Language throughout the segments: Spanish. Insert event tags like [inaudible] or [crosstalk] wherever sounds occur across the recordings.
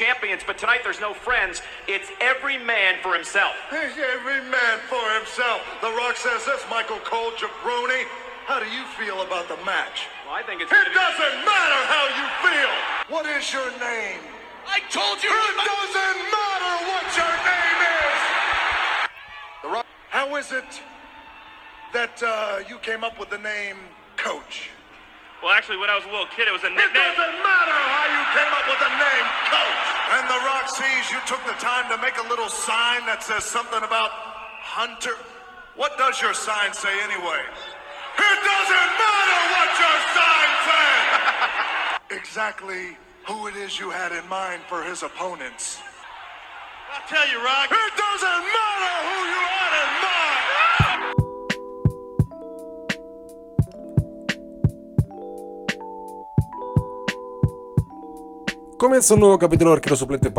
champions, but tonight there's no friends. It's every man for himself. Every man for himself. The Rock says this, Michael Cole, jabroni. How do you feel about the match? Well, I think it's. It doesn't matter how you feel. What is your name? I told you. It doesn't matter what your name is. The Rock. How is it that uh, you came up with the name Coach? Well, actually, when I was a little kid, it was a nickname. It nickname. doesn't matter how you came up with the name Coach. And The Rock sees you took the time to make a little sign that says something about Hunter. What does your sign say anyway? It doesn't matter what your sign says. [laughs] exactly who it is you had in mind for his opponents. I'll tell you, Rock. It doesn't matter who you had in mind. Comienza un nuevo capítulo de Arquero Suplente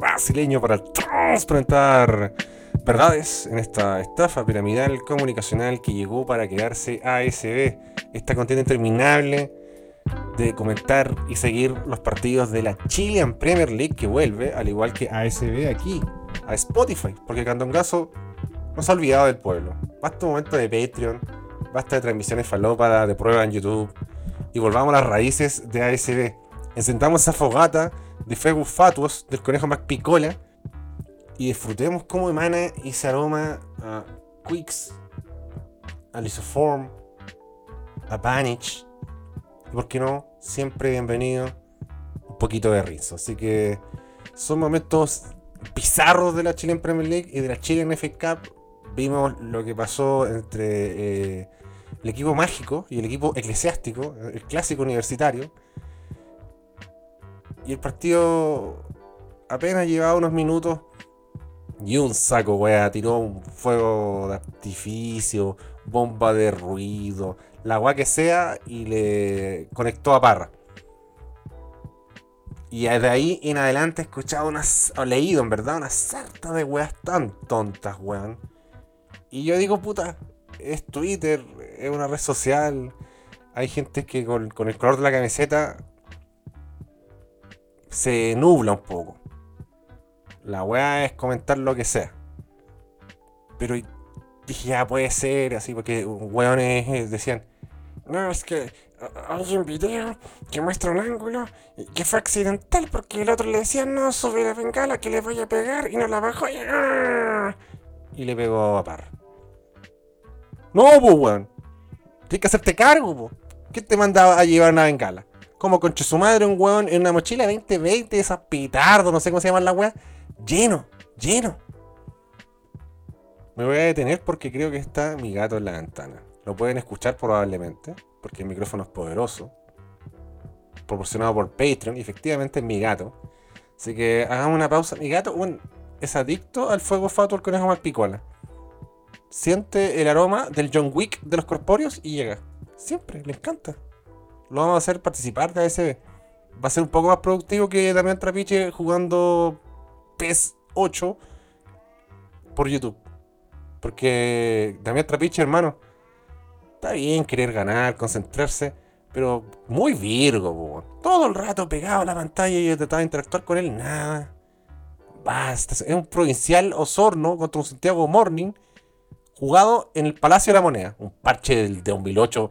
brasileño para transparentar verdades en esta estafa piramidal comunicacional que llegó para quedarse ASB. Esta contienda interminable de comentar y seguir los partidos de la Chilean Premier League que vuelve, al igual que ASB aquí, a Spotify, porque Candongazo nos ha olvidado del pueblo. Basta un momento de Patreon, basta de transmisiones falópadas, de prueba en YouTube, y volvamos a las raíces de ASB. Encendamos esa fogata de Fegus Fatuos del conejo Mac Picola y disfrutemos cómo emana ese aroma a Quicks, a Lisoform, a Banich y, por qué no, siempre bienvenido un poquito de rizo. Así que son momentos bizarros de la Chilean Premier League y de la Chilean FA Cup. Vimos lo que pasó entre eh, el equipo mágico y el equipo eclesiástico, el clásico universitario. Y el partido apenas llevaba unos minutos y un saco, wea, tiró un fuego de artificio, bomba de ruido, la weá que sea, y le conectó a Parra. Y de ahí en adelante he escuchado unas, o leído en verdad, una sarta de weas tan tontas, weón. Y yo digo, puta, es Twitter, es una red social. Hay gente que con, el color de la camiseta se nubla un poco. La weá es comentar lo que sea. Pero dije, ya puede ser, así, porque weones eh, decían, no, es que a- hay un video que muestra un ángulo que fue accidental porque el otro le decía, no, sube la bengala que le voy a pegar y no la bajó y, ¡ah! y le pegó a par. No, pues, weón. Tienes que hacerte cargo, po. ¿Quién te mandaba a llevar una bengala? Como conche su madre, un weón en una mochila 2020, esas pitardos, no sé cómo se llaman las weas. Lleno, lleno. Me voy a detener porque creo que está mi gato en la ventana. Lo pueden escuchar probablemente, porque el micrófono es poderoso. Proporcionado por Patreon, efectivamente es mi gato. Así que hagamos una pausa. Mi gato bueno, es adicto al fuego fatuo al conejo más picola. Siente el aroma del John Wick de los corpóreos y llega. Siempre, le encanta. Lo vamos a hacer participar de ASB. Va a ser un poco más productivo que Damián Trapiche jugando PES 8 por YouTube. Porque Damián Trapiche, hermano, está bien querer ganar, concentrarse, pero muy virgo, po. todo el rato pegado a la pantalla y yo trataba de interactuar con él, nada. Basta, es un provincial Osorno contra un Santiago Morning jugado en el Palacio de la Moneda, un parche del, de 2008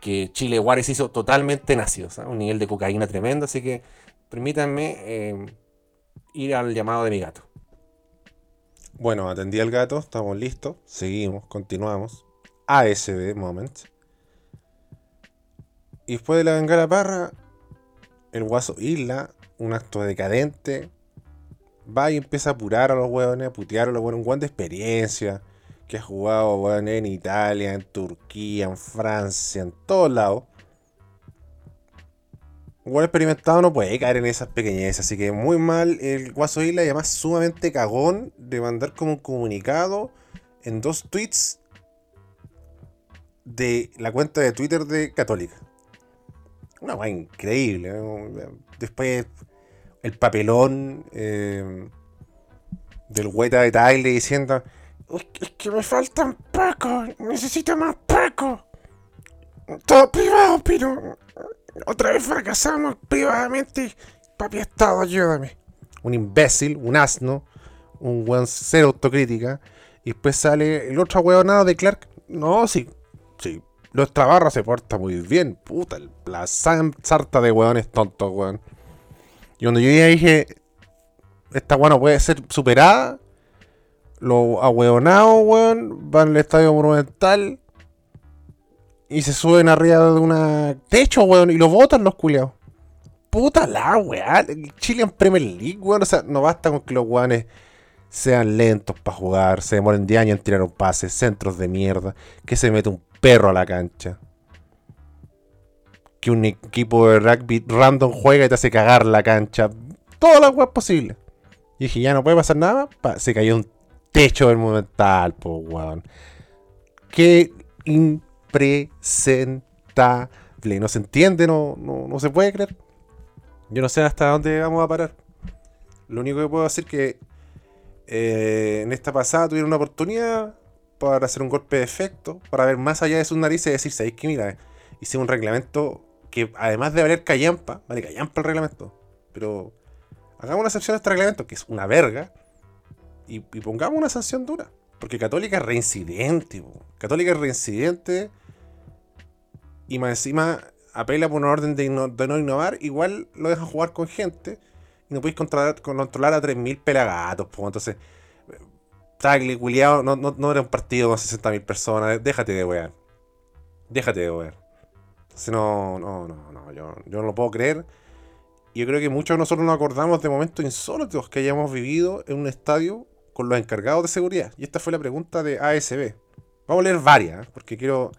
que Chile Juárez hizo totalmente nacido, ¿sabes? un nivel de cocaína tremendo, así que permítanme eh, ir al llamado de mi gato. Bueno, atendí al gato, estamos listos, seguimos, continuamos. ASB Moment. Y después de la bengala parra, el guaso Isla, un acto decadente, va y empieza a apurar a los hueones, a putear a los hueones, un guan de experiencia, que ha jugado weón, en Italia, en Turquía, en Francia, en todos lados. Un buen experimentado no puede caer en esas pequeñeces, así que muy mal el Guaso Isla y además sumamente cagón de mandar como un comunicado en dos tweets de la cuenta de Twitter de Católica. Una weá increíble. ¿eh? Después el papelón eh, del Hueta de Tyler diciendo es que, me faltan pacos, necesito más pacos. Todo privado, pero Otra vez fracasamos privadamente. Papi Estado, ayúdame. Un imbécil, un asno, un weón cero autocrítica. Y después sale el otro weonado de Clark. No, sí, sí. Nuestra barra se porta muy bien. Puta, la sarta de weones tontos, weón. Y cuando yo ya dije, esta weón no puede ser superada, los ahueonados, weón, van al estadio monumental y se suben arriba de un techo, weón, y lo botan los culiados. Puta la weá. Chile en Premier League, weón. O sea, no basta con que los weones sean lentos para jugar, se demoren 10 años en tirar un pase, centros de mierda, que se mete un perro a la cancha. Que un equipo de rugby random juega y te hace cagar la cancha. Todas las weas posibles. Y dije, ya no puede pasar nada. se cayó un techo del monumental, po, weón. Qué impresentable. No se entiende, no, no, se puede creer. Yo no sé hasta dónde vamos a parar. Lo único que puedo decir es que eh, en esta pasada tuvieron una oportunidad para hacer un golpe de efecto, para ver más allá de sus narices y decir, ¿sabéis que mira? Hice un reglamento que además de valer callampa, vale callampa el reglamento, pero hagamos una excepción a este reglamento, que es una verga, y, pongamos una sanción dura. Porque Católica es reincidente, Católica es reincidente y más encima apela por una orden de, no innovar, igual lo dejan jugar con gente y no podéis controlar, a 3.000 pelagatos, pues entonces Tagle, William, no, no, era un partido con 60.000 personas, déjate de wear. Déjate de wear. Entonces no, no, no, no, yo, yo no lo puedo creer. Y yo creo que muchos de nosotros nos acordamos de momentos insólitos que hayamos vivido en un estadio con los encargados de seguridad. Y esta fue la pregunta de ASB. Vamos a leer varias, ¿eh? porque quiero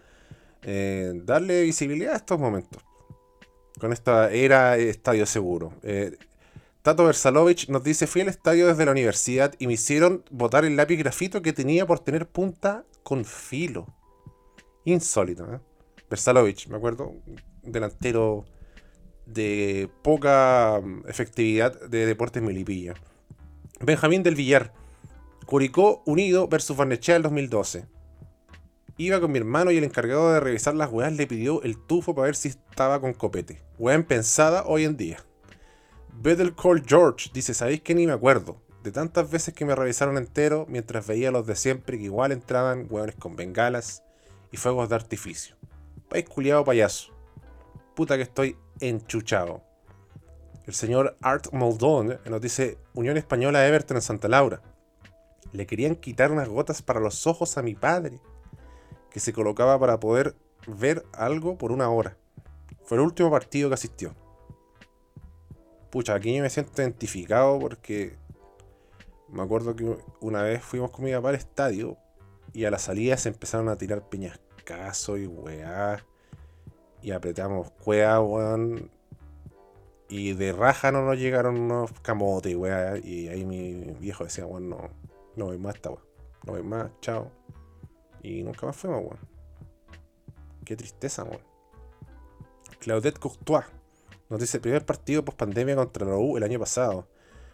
eh, darle visibilidad a estos momentos. Con esta era estadio seguro. Eh, Tato Versalovich nos dice, fui al estadio desde la universidad y me hicieron botar el lápiz grafito que tenía por tener punta con filo. Insólito, ¿eh? Versalovich, me acuerdo, delantero de poca mm, efectividad de Deportes Melipilla. Benjamín del Villar, Curicó Unido versus Barnechea del 2012. Iba con mi hermano y el encargado de revisar las weas le pidió el tufo para ver si estaba con copete. Wea pensada hoy en día. Better Call George dice, ¿sabéis que ni me acuerdo? De tantas veces que me revisaron entero mientras veía los de siempre que igual entraban hueones con bengalas y fuegos de artificio. País culiado payaso. Puta que estoy enchuchado. El señor Art Moldón nos dice, Unión Española Everton en Santa Laura. Le querían quitar unas gotas para los ojos a mi padre, que se colocaba para poder ver algo por una hora. Fue el último partido que asistió pucha, aquí yo me siento identificado porque me acuerdo que una vez fuimos con mi papá al estadio y a la salida se empezaron a tirar peñascasos y weá. Y apretamos cuea, weón. Y de raja no nos llegaron unos camotes, weá. Y ahí mi viejo decía, weón, no, no voy más esta weón. No voy más, chao. Y nunca más fuimos, weón. Qué tristeza, weón. Claudette Courtois nos dice primer partido post pandemia contra la U el año pasado.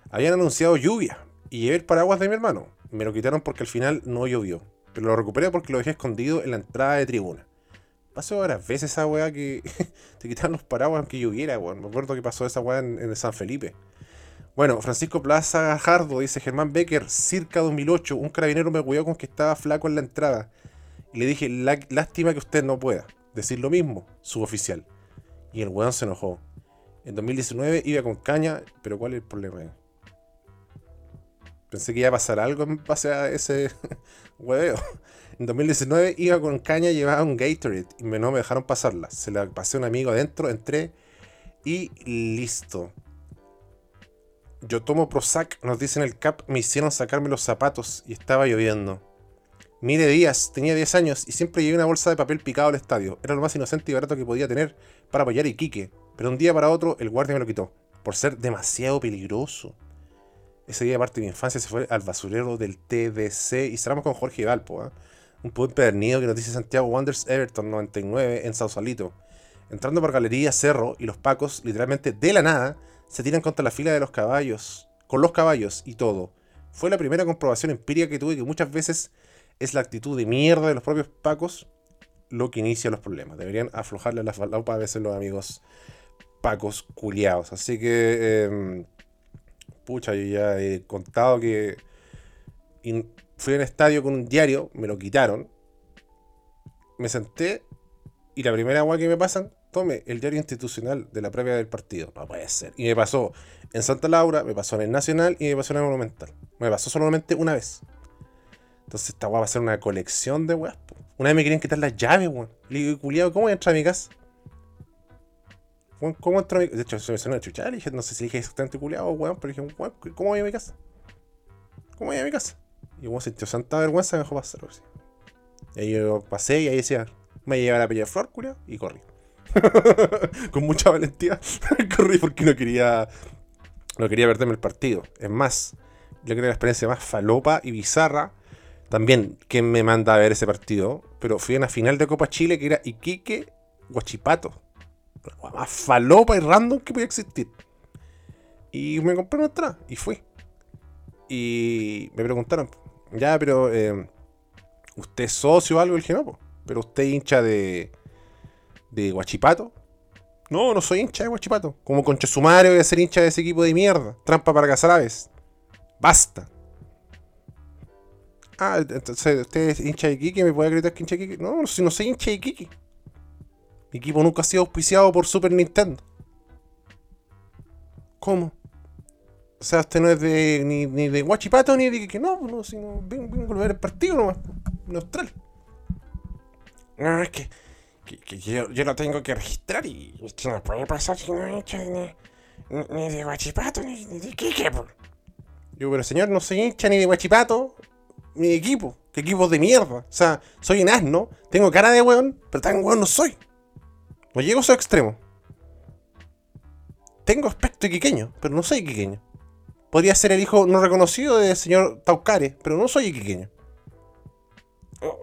Habían anunciado lluvia y llevé el paraguas de mi hermano. Me lo quitaron porque al final no llovió. Pero lo recuperé porque lo dejé escondido en la entrada de tribuna. Pasó varias veces esa weá que [laughs] te quitaron los paraguas aunque lloviera, weón. Me acuerdo que pasó esa weá en, San Felipe. Bueno, Francisco Plaza Gajardo dice Germán Becker, circa 2008. Un carabinero me cuidó con que estaba flaco en la entrada. Y le dije, lástima que usted no pueda decir lo mismo, suboficial. Y el weón se enojó. En 2019 iba con caña, pero ¿cuál es el problema? Pensé que iba a pasar algo en base a ese [laughs] hueveo. En 2019 iba con caña, llevaba un Gatorade y no me dejaron pasarla. Se la pasé a un amigo adentro, entré y listo. Yo tomo Prozac, nos dicen el CAP, me hicieron sacarme los zapatos y estaba lloviendo. Mire Díaz, tenía 10 años y siempre llevé una bolsa de papel picado al estadio. Era lo más inocente y barato que podía tener para apoyar a Iquique. Pero un día para otro el guardia me lo quitó, por ser demasiado peligroso. Ese día, parte de mi infancia, se fue al basurero del TDC y cerramos con Jorge Valpo, ¿eh? un poder pernido que nos dice Santiago Wonders Everton 99 en Sausalito. Entrando por Galería Cerro y los pacos, literalmente de la nada, se tiran contra la fila de los caballos, con los caballos y todo. Fue la primera comprobación empírica que tuve que muchas veces es la actitud de mierda de los propios pacos lo que inicia los problemas. Deberían aflojarle la falopa a veces los amigos pacos culiados. Así que, em, pucha, yo ya he contado que fui al estadio con un diario, me lo quitaron. Me senté y la primera agua que me pasan, tome el diario institucional de la previa del partido. No puede ser. Y me pasó en Santa Laura, me pasó en el Nacional y me pasó en el Monumental. Me pasó solamente una vez. Entonces esta weá va a ser una colección de weas. Una vez me querían quitar las llaves, weón. Le digo, culiado, ¿cómo voy a entrar a mi casa? ¿Cómo entro a mi casa? De hecho, se me sonó una chucha. Le dije, no sé si dije exactamente culiado, weón, pero dije, ¿cómo voy a mi casa? ¿Cómo voy a mi casa? Y weón sintió santa vergüenza, me dejó pasar. Y ahí yo pasé y ahí decía, me lleva la pella flor, culiado, y corrí. [laughs] Con mucha valentía. [laughs] corrí porque no quería. No quería perderme el partido. Es más, yo creo que la experiencia más falopa y bizarra también, ¿quién me manda a ver ese partido? Pero fui a una final de Copa Chile que era Iquique Guachipato. La más falopa y random que podía existir. Y me compré una entrada y fui. Y me preguntaron, ya, pero eh, ¿usted es socio o algo? Y dije, pero usted hincha de, de Guachipato. No, no soy hincha de Guachipato. Como concha sumario voy a ser hincha de ese equipo de mierda. Trampa para Casaraves. Basta. Ah, entonces usted es hincha de Iquique, ¿me puede acreditar que hincha de Iquique? No, si no soy hincha de Iquique. Mi equipo nunca ha sido auspiciado por Super Nintendo. ¿Cómo? O sea, usted no es de ni, de Guachipato ni de Iquique. No, no, sino vengo, a ver el partido nomás. Neutral. No, es que, que, yo, yo, lo tengo que registrar y esto no puede pasar si no es hincha ni, ni, de Guachipato ni, de Iquique. Yo, pero señor, no soy hincha ni de Guachipato mi equipo. Que equipos de mierda. O sea, soy un asno, tengo cara de weón, pero tan weón no soy. No llego a su extremo. Tengo aspecto iquiqueño, pero no soy iquiqueño. Podría ser el hijo no reconocido del señor Taucare, pero no soy iquiqueño. Oh,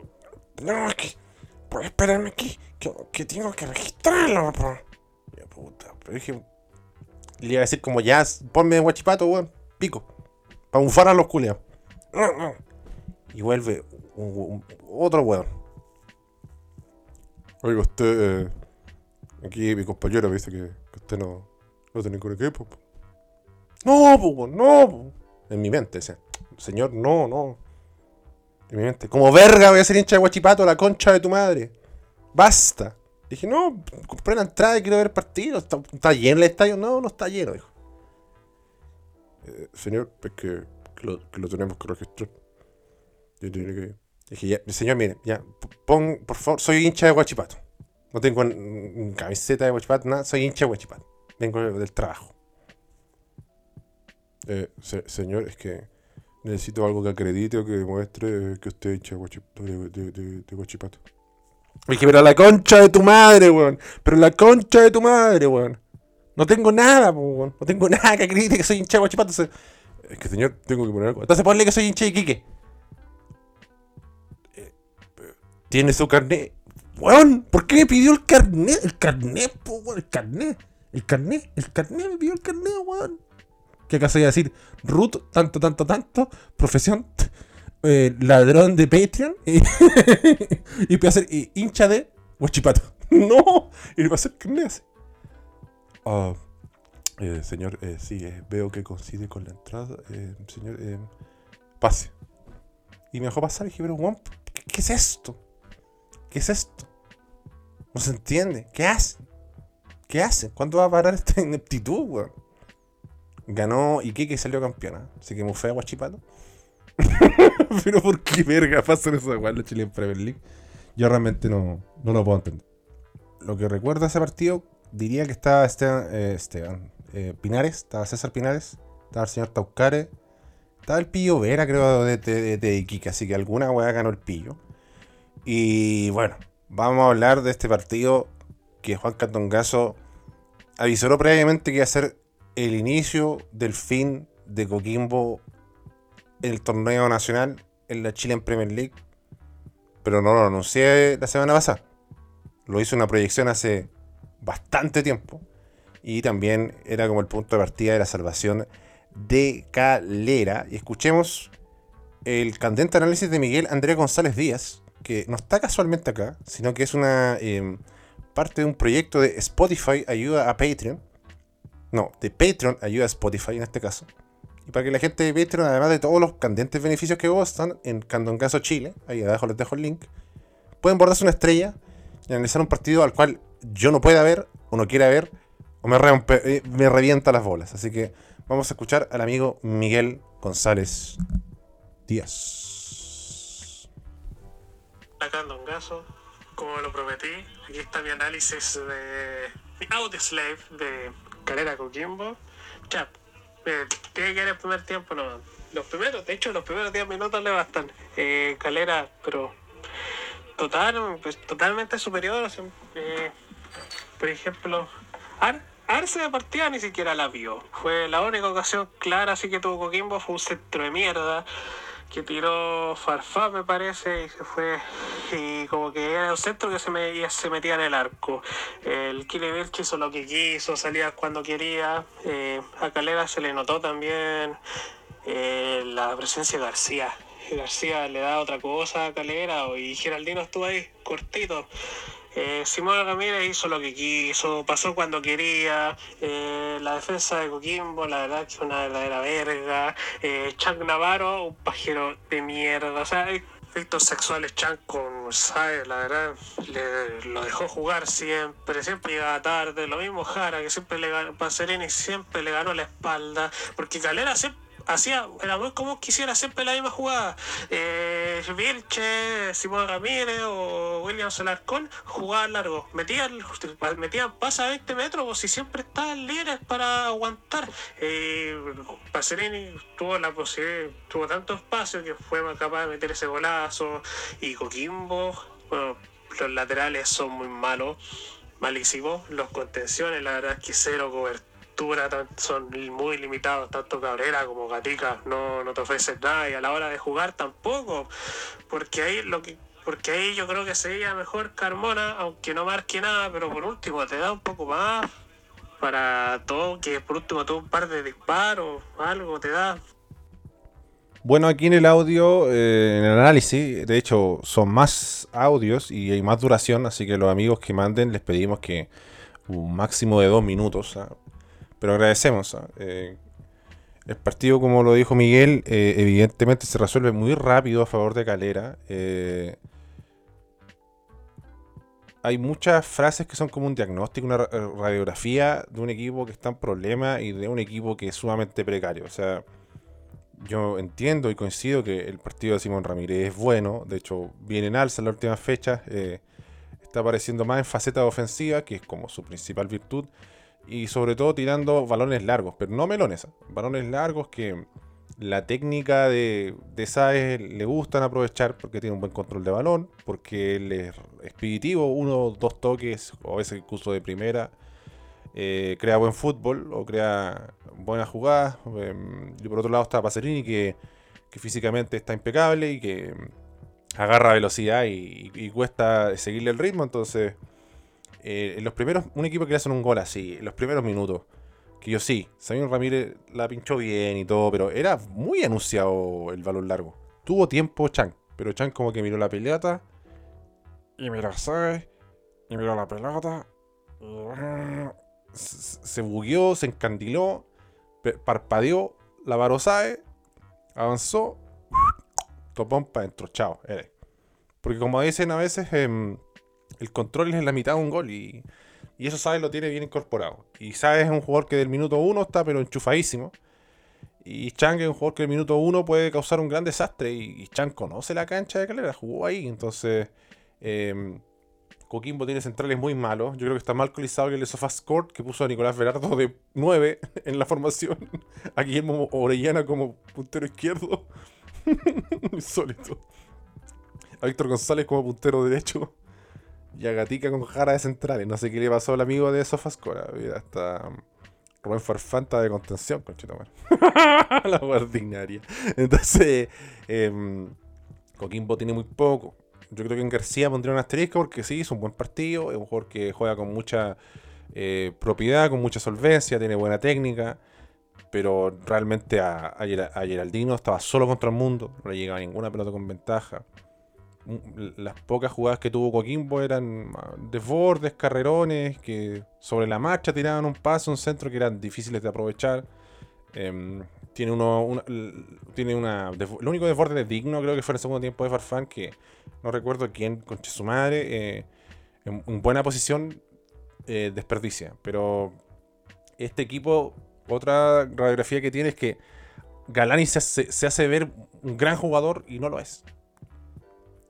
no, es que. Puedes esperarme aquí, que, tengo que registrarlo, po. Ya puta, pero dije. Le iba a decir como ya, ponme guachipato, weón. Pico. Para bufar a los culeados. No, no. Y vuelve otro weón. Oiga, usted. Eh, aquí mi compañero me dice que, usted no, no tiene ningún equipo. No, pues, no. En mi mente. Señor, no, no. En mi mente. Como verga voy a ser hincha de guachipato, la concha de tu madre. Basta. Dije, no, compré la entrada y quiero ver el partido. ¿Está, lleno el estadio? No, no está lleno, dijo. Eh, señor, es que, lo, que lo tenemos que registrar. Yo que. Dije, ya, señor, mire, ya, pon, por favor, soy hincha de Guachipato. No tengo camiseta de Guachipato, nada, soy hincha de Guachipato. Vengo del trabajo. Eh, señor, es que necesito algo que acredite o que demuestre que usted es hincha de, de, Guachipato. Dije, pero la concha de tu madre, weón. Pero la concha de tu madre, weón. No tengo nada, weón. No tengo [laughs] nada que acredite que soy hincha de Guachipato. Es que, señor, tengo que poner algo. Entonces ponle que soy hincha de Quique tiene su carnet. Weón, ¿por qué me pidió el carnet? El carnet, po, weón, el carnet. El carnet, el carnet me pidió el carnet, weón. ¿Qué acaso iba a decir? Ruth, tanto, tanto, tanto, profesión, eh, ladrón de Patreon y, [laughs] a ser hincha de Huachipato. [laughs] no, y va a ser así. Ah, eh, señor, eh, sí, eh, veo que coincide con la entrada. señor, pase. Y me dejó pasar y dije, pero, ¿qué es esto? ¿Qué es esto? No se entiende. ¿Qué hace? ¿Qué hace? ¿Cuándo va a parar esta ineptitud, weón? Ganó Iquique y salió campeona. Así que fue a Guachipato. [laughs] Pero ¿por qué verga pasan esas weón la Chile en Premier League? Yo realmente no, no lo puedo entender. Lo que recuerdo ese partido, diría que estaba Esteban, eh, Esteban eh, Pinares, estaba César Pinares, estaba el señor Taucare, estaba el Pillo Vera, creo, de, de, de Iquique, así que alguna weá ganó el Pillo. Y bueno, vamos a hablar de este partido que Juan Catongazo avisó previamente que iba a ser el inicio del fin de Coquimbo el torneo nacional en la Chile en Premier League. Pero no lo anuncié la semana pasada. Lo hizo una proyección hace bastante tiempo. Y también era como el punto de partida de la salvación de Calera. Y escuchemos el candente análisis de Miguel Andrés González Díaz que no está casualmente acá, sino que es una em, parte de un proyecto de Spotify ayuda a Patreon. No, de Patreon ayuda a Spotify en este caso. Para que la gente de Patreon, además de todos los candentes beneficios que gozan en Candongazo Chile, ahí abajo les dejo el link, pueden bordarse una estrella y analizar un partido al cual yo no pueda ver, o no quiera ver, o me, eh, revienta las bolas. Así que vamos a escuchar al amigo Miguel González Díaz. Candongazo, como lo prometí, aquí está mi análisis de Slave de Calera Coquimbo. Chap, eh, tiene que ir el primer tiempo, no. Los primeros, de hecho, los primeros 10 minutos le bastan. Eh, Calera, pero total, pues, totalmente superior. Eh, por ejemplo, Ar Arce de partida ni siquiera la vio. Fue la única ocasión clara así que tuvo Coquimbo, fue un centro de mierda que tiró Farfá, me parece, y se fue. Y como que era un centro que se, me, se metía en el arco. El Kile hizo lo que quiso, salía cuando quería. Eh, a Calera se le notó también eh, la presencia de García. García le da otra cosa a Calera y Geraldino estuvo ahí, cortito. Eh, Simón Ramírez hizo lo que quiso, pasó cuando quería. Eh, la defensa de Coquimbo, la verdad que una verdadera verga. Eh, Navarro, un pajero de mierda. O sea, efectos sexuales Chang con ¿sabes? la verdad, le, lo dejó jugar siempre, siempre llegaba tarde. Lo mismo Jara, que siempre le ganó, Pacerini siempre le ganó la espalda. Porque Calera siempre hacía, era muy común que hiciera siempre la misma jugada. Eh, Vilche, Simón Ramírez o William Salarcón jugaban largo, metían, metían pasa a 20 metros, pues, si siempre estaban libres para aguantar. Eh, Pacerini tuvo la posibilidad, tuvo tanto espacio que fue capaz de meter ese golazo. Y Coquimbo, bueno, los laterales son muy malos, malísimos. Los contenciones, la verdad es que cero cobertura son muy limitados, tanto Cabrera como Gatica no, no te ofrecen nada y a la hora de jugar tampoco, porque ahí lo que porque ahí yo creo que sería mejor Carmona, aunque no marque nada, pero por último te da un poco más para todo, que por último todo un par de disparos, algo te da. Bueno, aquí en el audio, eh, en el análisis, de hecho, son más audios y hay más duración, así que los amigos que manden les pedimos que un máximo de dos minutos, ¿ah? Pero agradecemos. ¿ah? Eh, el partido, como lo dijo Miguel, eh, evidentemente se resuelve muy rápido a favor de Calera. Eh, hay muchas frases que son como un diagnóstico, una radiografía de un equipo que está en problemas y de un equipo que es sumamente precario. O sea, yo entiendo y coincido que el partido de Simón Ramírez es bueno. De hecho, viene en alza en las últimas fechas. está apareciendo más en faceta ofensiva, que es como su principal virtud y sobre todo tirando balones largos, pero no melones, balones largos que la técnica de, de Saez le gustan aprovechar porque tiene un buen control de balón, porque él es expeditivo, uno dos toques o a veces incluso de primera. Eh, crea buen fútbol o crea buenas jugadas. Em, y por otro lado está Pacerini que, que, físicamente está impecable y que agarra velocidad y, y cuesta seguirle el ritmo. Entonces eh, en los primeros, un equipo que le hacen un gol así, en los primeros minutos, que yo sí, Samuel Ramírez la pinchó bien y todo, pero era muy anunciado el balón largo. Tuvo tiempo Chan, pero Chan como que miró la pelota y miró ¿sabes? y miró la pelota se bugueó, se encandiló, parpadeó, la varó avanzó, topón para adentro, chao, Porque como dicen a veces, em, el control es en la mitad de un gol y, y eso sabes lo tiene bien incorporado. Y sabes es un jugador que del minuto uno está pero enchufadísimo. Y Chang es un jugador que del minuto uno puede causar un gran desastre. Y, Chang conoce la cancha de Calera, jugó ahí. Entonces, eh, Coquimbo tiene centrales muy malos. Yo creo que está mal colizado el Sofascourt, que puso a Nicolás Verardo de 9 [laughs] en la formación. [laughs] A Guillermo Orellana como puntero izquierdo. [laughs] Insólito. A Víctor González como puntero derecho. Y a Gatica con jara de centrales. No sé qué le pasó al amigo de Sofascora. Mira, está Rubén Farfanta de contención, conchito [laughs] La ordinaria. Entonces, eh, Coquimbo tiene muy poco. Yo creo que en García pondría un asterisco porque sí, es un buen partido. Es un jugador que juega con mucha eh, propiedad, con mucha solvencia, tiene buena técnica. Pero realmente a, a, Geraldino estaba solo contra el mundo. No le llegaba ninguna pelota con ventaja. Las pocas jugadas que tuvo Coquimbo eran ah, desbordes, carrerones, que sobre la marcha tiraban un paso, un centro que eran difíciles de aprovechar. Em, tiene uno, una- tiene una. El único desborde digno creo que fue en el segundo tiempo de Farfán, que no recuerdo quién, conche su madre, eh, en, en buena posición eh, desperdicia. Pero este equipo, otra radiografía que tiene es que Galani se hace ver un gran jugador y no lo es.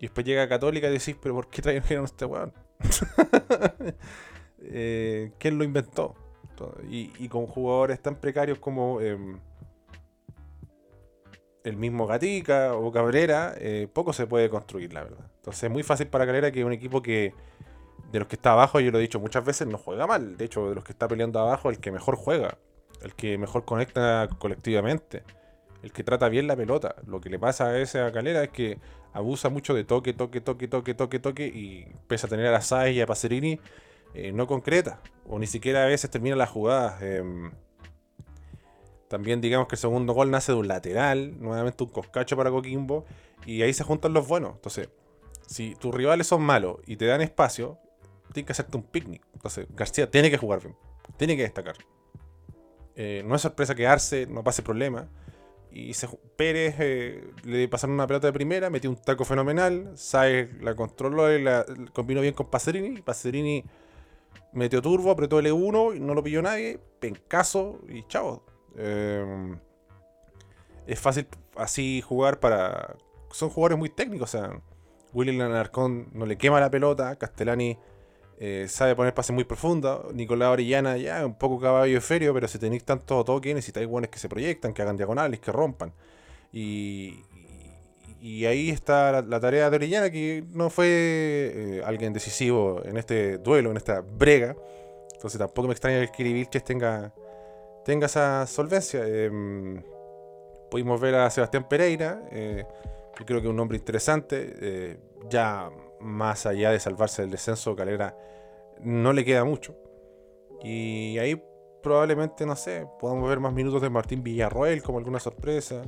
Y después llega Católica y decís, pero ¿por qué trajeron a este weón? [laughs] Eh, ¿Quién lo inventó? Y, y con jugadores tan precarios como em, el mismo Gatica o Cabrera, eh, poco se puede construir, la verdad. Entonces es muy fácil para Cabrera que un equipo que de los que está abajo, yo lo he dicho muchas veces, no juega mal. De hecho, de los que está peleando abajo, el que mejor juega, el que mejor conecta colectivamente, el que trata bien la pelota. Lo que le pasa a ese a Calera es que abusa mucho de toque, toque, toque, toque, toque, toque, y pese a tener a Sáez y a Pacerini, eh, no concreta, o ni siquiera a veces termina las jugadas. em. también digamos que el segundo gol nace de un lateral, nuevamente un coscacho para Coquimbo, y ahí se juntan los buenos. Entonces, si tus rivales son malos y te dan espacio, tienes que hacerte un picnic. Entonces, García tiene que jugar bien, tiene que destacar. Eh, no es sorpresa que Arce no pase problema. Y Pérez eh, le pasaron una pelota de primera, metió un taco fenomenal. Saez la controló y la combinó bien con Pacerini. Pacerini metió turbo, apretó L1 y no lo pilló nadie. Pencaso y chao. Eh, es fácil así jugar para. Son jugadores muy técnicos. O sea, Willy Lanarcón no le quema la pelota. Castellani eh, sabe poner pases muy profundos. Nicolás Orellana ya un poco caballo ferio, pero si tenéis tanto toque, necesitáis buenos que se proyectan, que hagan diagonales, que rompan. Y, y- ahí está la, tarea de Orellana, que no fue eh, alguien decisivo en este duelo, en esta brega. Entonces tampoco me extraña que el tenga, tenga esa solvencia. Em, pudimos ver a Sebastián Pereira, eh, que creo que es un hombre interesante. eh, ya más allá de salvarse del descenso, Calera no le queda mucho. Y ahí probablemente, no sé, podamos ver más minutos de Martín Villarroel como alguna sorpresa.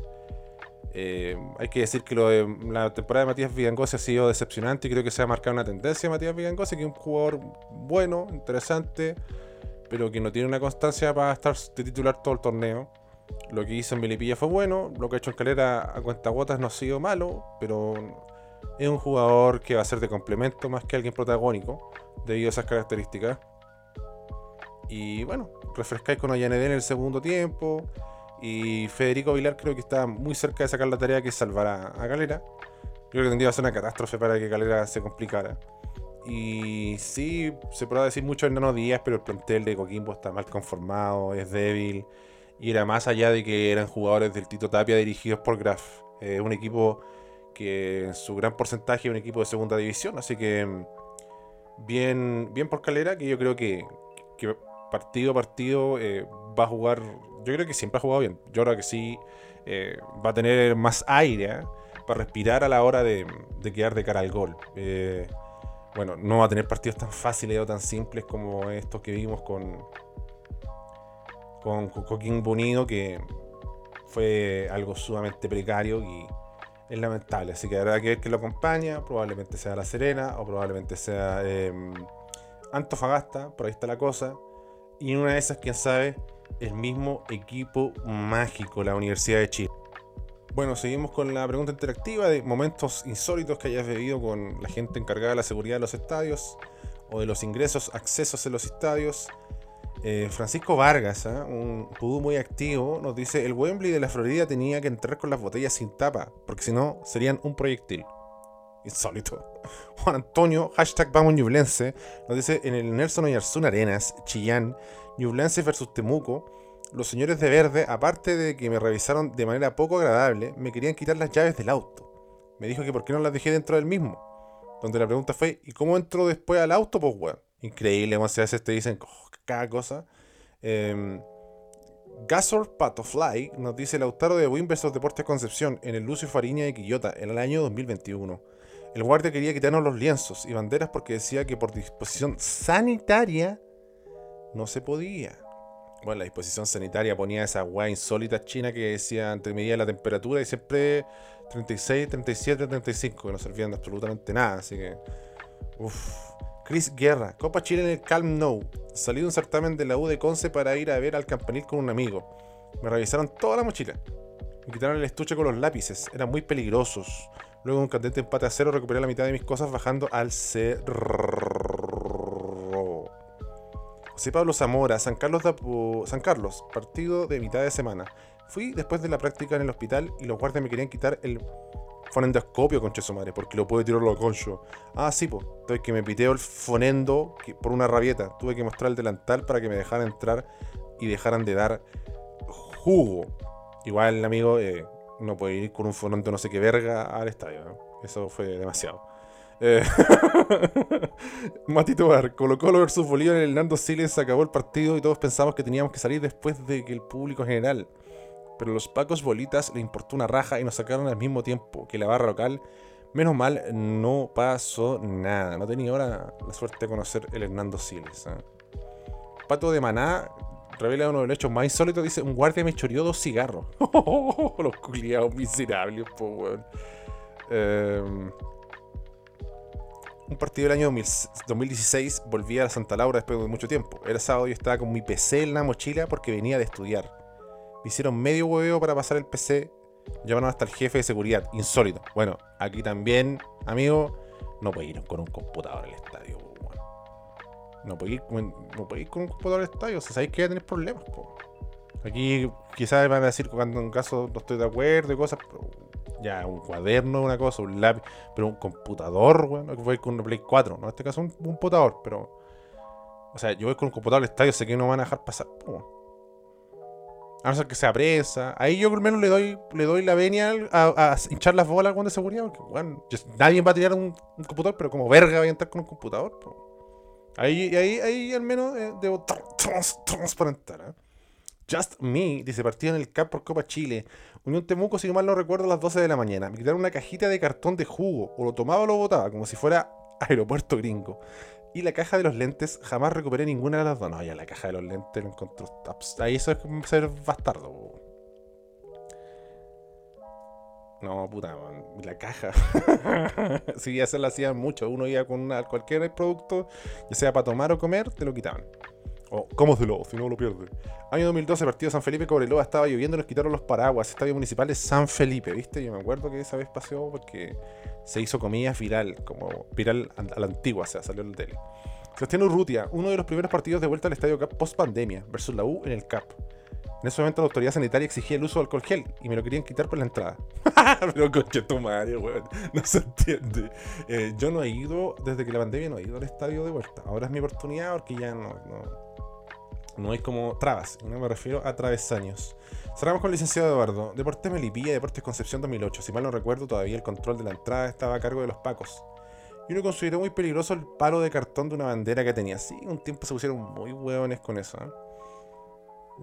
Eh, hay que decir que lo de la temporada de Matías Vigangosi ha sido decepcionante y creo que se ha marcado una tendencia Matías Vigangosi, que es un jugador bueno, interesante, pero que no tiene una constancia para estar de titular todo el torneo. Lo que hizo en Melipilla fue bueno, lo que ha hecho en Calera a cuentagotas no ha sido malo, pero es un jugador que va a ser de complemento más que alguien protagónico, debido a esas características. Y bueno, refrescáis con Ollanedé en el segundo tiempo. Y Federico Vilar creo que está muy cerca de sacar la tarea que es salvar a, a Calera. Creo que tendría que ser una catástrofe para que Calera se complicara. Y sí, se podrá decir mucho en Nano Díaz, pero el plantel de Coquimbo está mal conformado, es débil. Y era más allá de que eran jugadores del Tito Tapia dirigidos por Graf. Es un equipo que su gran porcentaje es un equipo de segunda división. Así que mm, bien, bien por Calera, que yo creo que, partido a partido eh, va a jugar. Yo creo que siempre ha jugado bien. Yo creo que sí eh, va a tener más aire ¿eh? para respirar a la hora de, de quedar de cara al gol. Bueno, no va a tener partidos tan fáciles o tan simples como estos que vimos con, con, Coquimbo Unido, que fue algo sumamente precario y es lamentable. Así que habrá que ver quién lo acompaña. Probablemente sea La Serena o probablemente sea eh, Antofagasta, por ahí está la cosa. Y una de esas, quién sabe, el mismo equipo mágico, la Universidad de Chile. Bueno, seguimos con la pregunta interactiva de momentos insólitos que hayas vivido con la gente encargada de la seguridad de los estadios o de los ingresos, accesos en los estadios. Eh, Francisco Vargas, ¿ah? un pudú muy activo, nos dice: El Wembley de la Florida tenía que entrar con las botellas sin tapa, porque si no serían un proyectil. Insólito. [laughs] Juan Antonio, hashtag vamos Ñublense, nos dice: En el Nelson Oyarzún Arenas, Chillán, Ñublense versus Temuco, los señores de verde, aparte de que me revisaron de manera poco agradable, me querían quitar las llaves del auto. Me dijo que por qué no las dejé dentro del mismo. Donde la pregunta fue, ¿y cómo entro después al auto? Pues, weón. Increíble, a veces te dicen oh, cada cosa. Eh, Gasor Patofly nos dice Lautaro de Win versus Deportes Concepción en el Lucio Fariña de Quillota en el año 2021. El guardia quería quitarnos los lienzos y banderas porque decía que por disposición sanitaria no se podía. Bueno, la disposición sanitaria ponía esa weá insólita china que decía, entre medía la temperatura y siempre 36, 37, 35, que no servían de absolutamente nada, así que. Uff. Chris Guerra, Copa Chile en el Calm Nou. Salí de un certamen de la U de Conce para ir a ver al campanil con un amigo. Me revisaron toda la mochila. Me quitaron el estuche con los lápices, eran muy peligrosos. Luego un candente empate a cero recuperé la mitad de mis cosas bajando al cerro. José Pablo Zamora, San Carlos, de Apu- San Carlos, partido de mitad de semana. Fui después de la práctica en el hospital y los guardias me querían quitar el fonendoscopio, conche su madre, porque lo puede tirarlo a concho. Ah, sí, pues. Entonces que me piteo el fonendo por una rabieta. Tuve que mostrar el delantal para que me dejaran entrar y dejaran de dar jugo. Igual, amigo, eh, no puede ir con un fonendo no sé qué verga al estadio. Eso fue demasiado. Eh, [laughs] Matito Bar, Colo Colo versus Bolívar en el Nando Siles acabó el partido y todos pensamos que teníamos que salir después de que el público general. Pero los Pacos Bolitas le importó una raja y nos sacaron al mismo tiempo que la barra local. Menos mal, no pasó nada. No tenía ahora la suerte de conocer el Hernando Siles. ¿eh? Pato de Maná revela uno de los hechos más insólitos. Dice: Un guardia me choreó dos cigarros. [laughs] los culiados miserables, po, weón. Eh, un partido del año 2000 2016 volví a Santa Laura después de mucho tiempo. Era sábado y estaba con mi PC en la mochila porque venía de estudiar. Hicieron medio hueveo para pasar el PC. Llamaron hasta el jefe de seguridad. Insólito. Bueno, aquí también, amigo, no puede ir con un computador al estadio. po, weón. No puede ir, no puede con un computador al estadio. Si sabéis que va a tener problemas. po. Aquí quizás van a decir cuando en caso no estoy de acuerdo y cosas, ya un cuaderno, una cosa, un lápiz, pero un computador, weón, no que voy con un Play 4, no en este caso un, un computador, pero. O sea, yo voy con un computador al estadio, sé que no me van a dejar pasar. po. A no ser que sea presa. Ahí yo al menos le doy, le doy la venia a, hinchar las bolas con de seguridad, porque yo- nadie va a tirar un, computador, pero como verga voy a entrar con un computador. Ahí, ahí, ahí al menos eh, debo tr- trans- transparentar. ¿eh? Just Me, dice, partido en el CAP por Copa Chile. Unión Temuco, si mal no recuerdo, a las 12 de la mañana. Me quitaron una cajita de cartón de jugo. O lo tomaba o lo botaba, como si fuera aeropuerto gringo. Y la caja de los lentes, jamás recuperé ninguna de las dos. No, ya la caja de los lentes lo encontró. Ahí eso es ser bastardo. No, puta, man, la caja. [laughs] sí, esa la hacían mucho. Uno iba con cualquier producto, ya sea para tomar o comer, te lo quitaban. O, cómoselo, si no lo pierde. Año 2012, partido San Felipe, Cobreloa, estaba lloviendo, nos quitaron los paraguas. Estadio municipal de San Felipe, ¿viste? Yo me acuerdo que esa vez pasó porque se hizo comida viral, como viral a la antigua, o sea, salió en la tele. Sebastián Urrutia, uno de los primeros partidos de vuelta al Estadio Cap post pandemia, versus la U en el Cap. En ese momento la autoridad sanitaria exigía el uso de alcohol gel y me lo querían quitar por la entrada. [laughs] Pero conche tu madre, weón. No se entiende. Eh, yo no he ido, desde que la pandemia no he ido al estadio de vuelta. Ahora es mi oportunidad porque ya no, no hay como trabas. No me refiero a travesaños. Cerramos con el licenciado Eduardo. Deportes Melipilla, Deportes Concepción 2008. Si mal no recuerdo, todavía el control de la entrada estaba a cargo de los pacos. Y uno consideró muy peligroso el palo de cartón de una bandera que tenía. Sí, un tiempo se pusieron muy hueones con eso. ¿eh?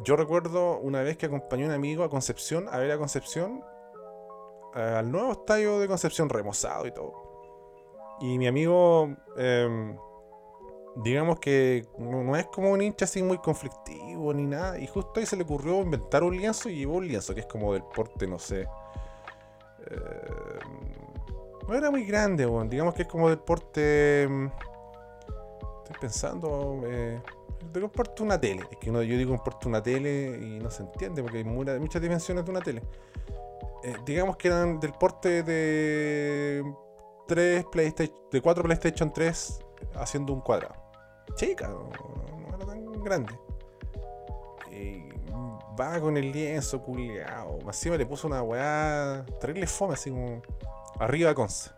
Yo recuerdo una vez que acompañé a un amigo a Concepción, a ver a Concepción, eh, al nuevo estadio de Concepción remozado y todo. Y mi amigo, em, digamos que no, es como un hincha así muy conflictivo ni nada. Y justo ahí se le ocurrió inventar un lienzo y llevó un lienzo que es como del porte, no sé. em, no era muy grande, digamos que es como del porte. em, Estoy pensando. Eh, de porte una tele. Es que uno, yo digo porte una tele y no se entiende porque hay muchas dimensiones de una tele. Eh, digamos que eran del porte de tres PlayStation, de 4 PlayStation 3 haciendo un cuadrado. Chica, no, era tan grande. Va con el lienzo culiao. Encima le puso una weá terrible fome, así como arriba Conce.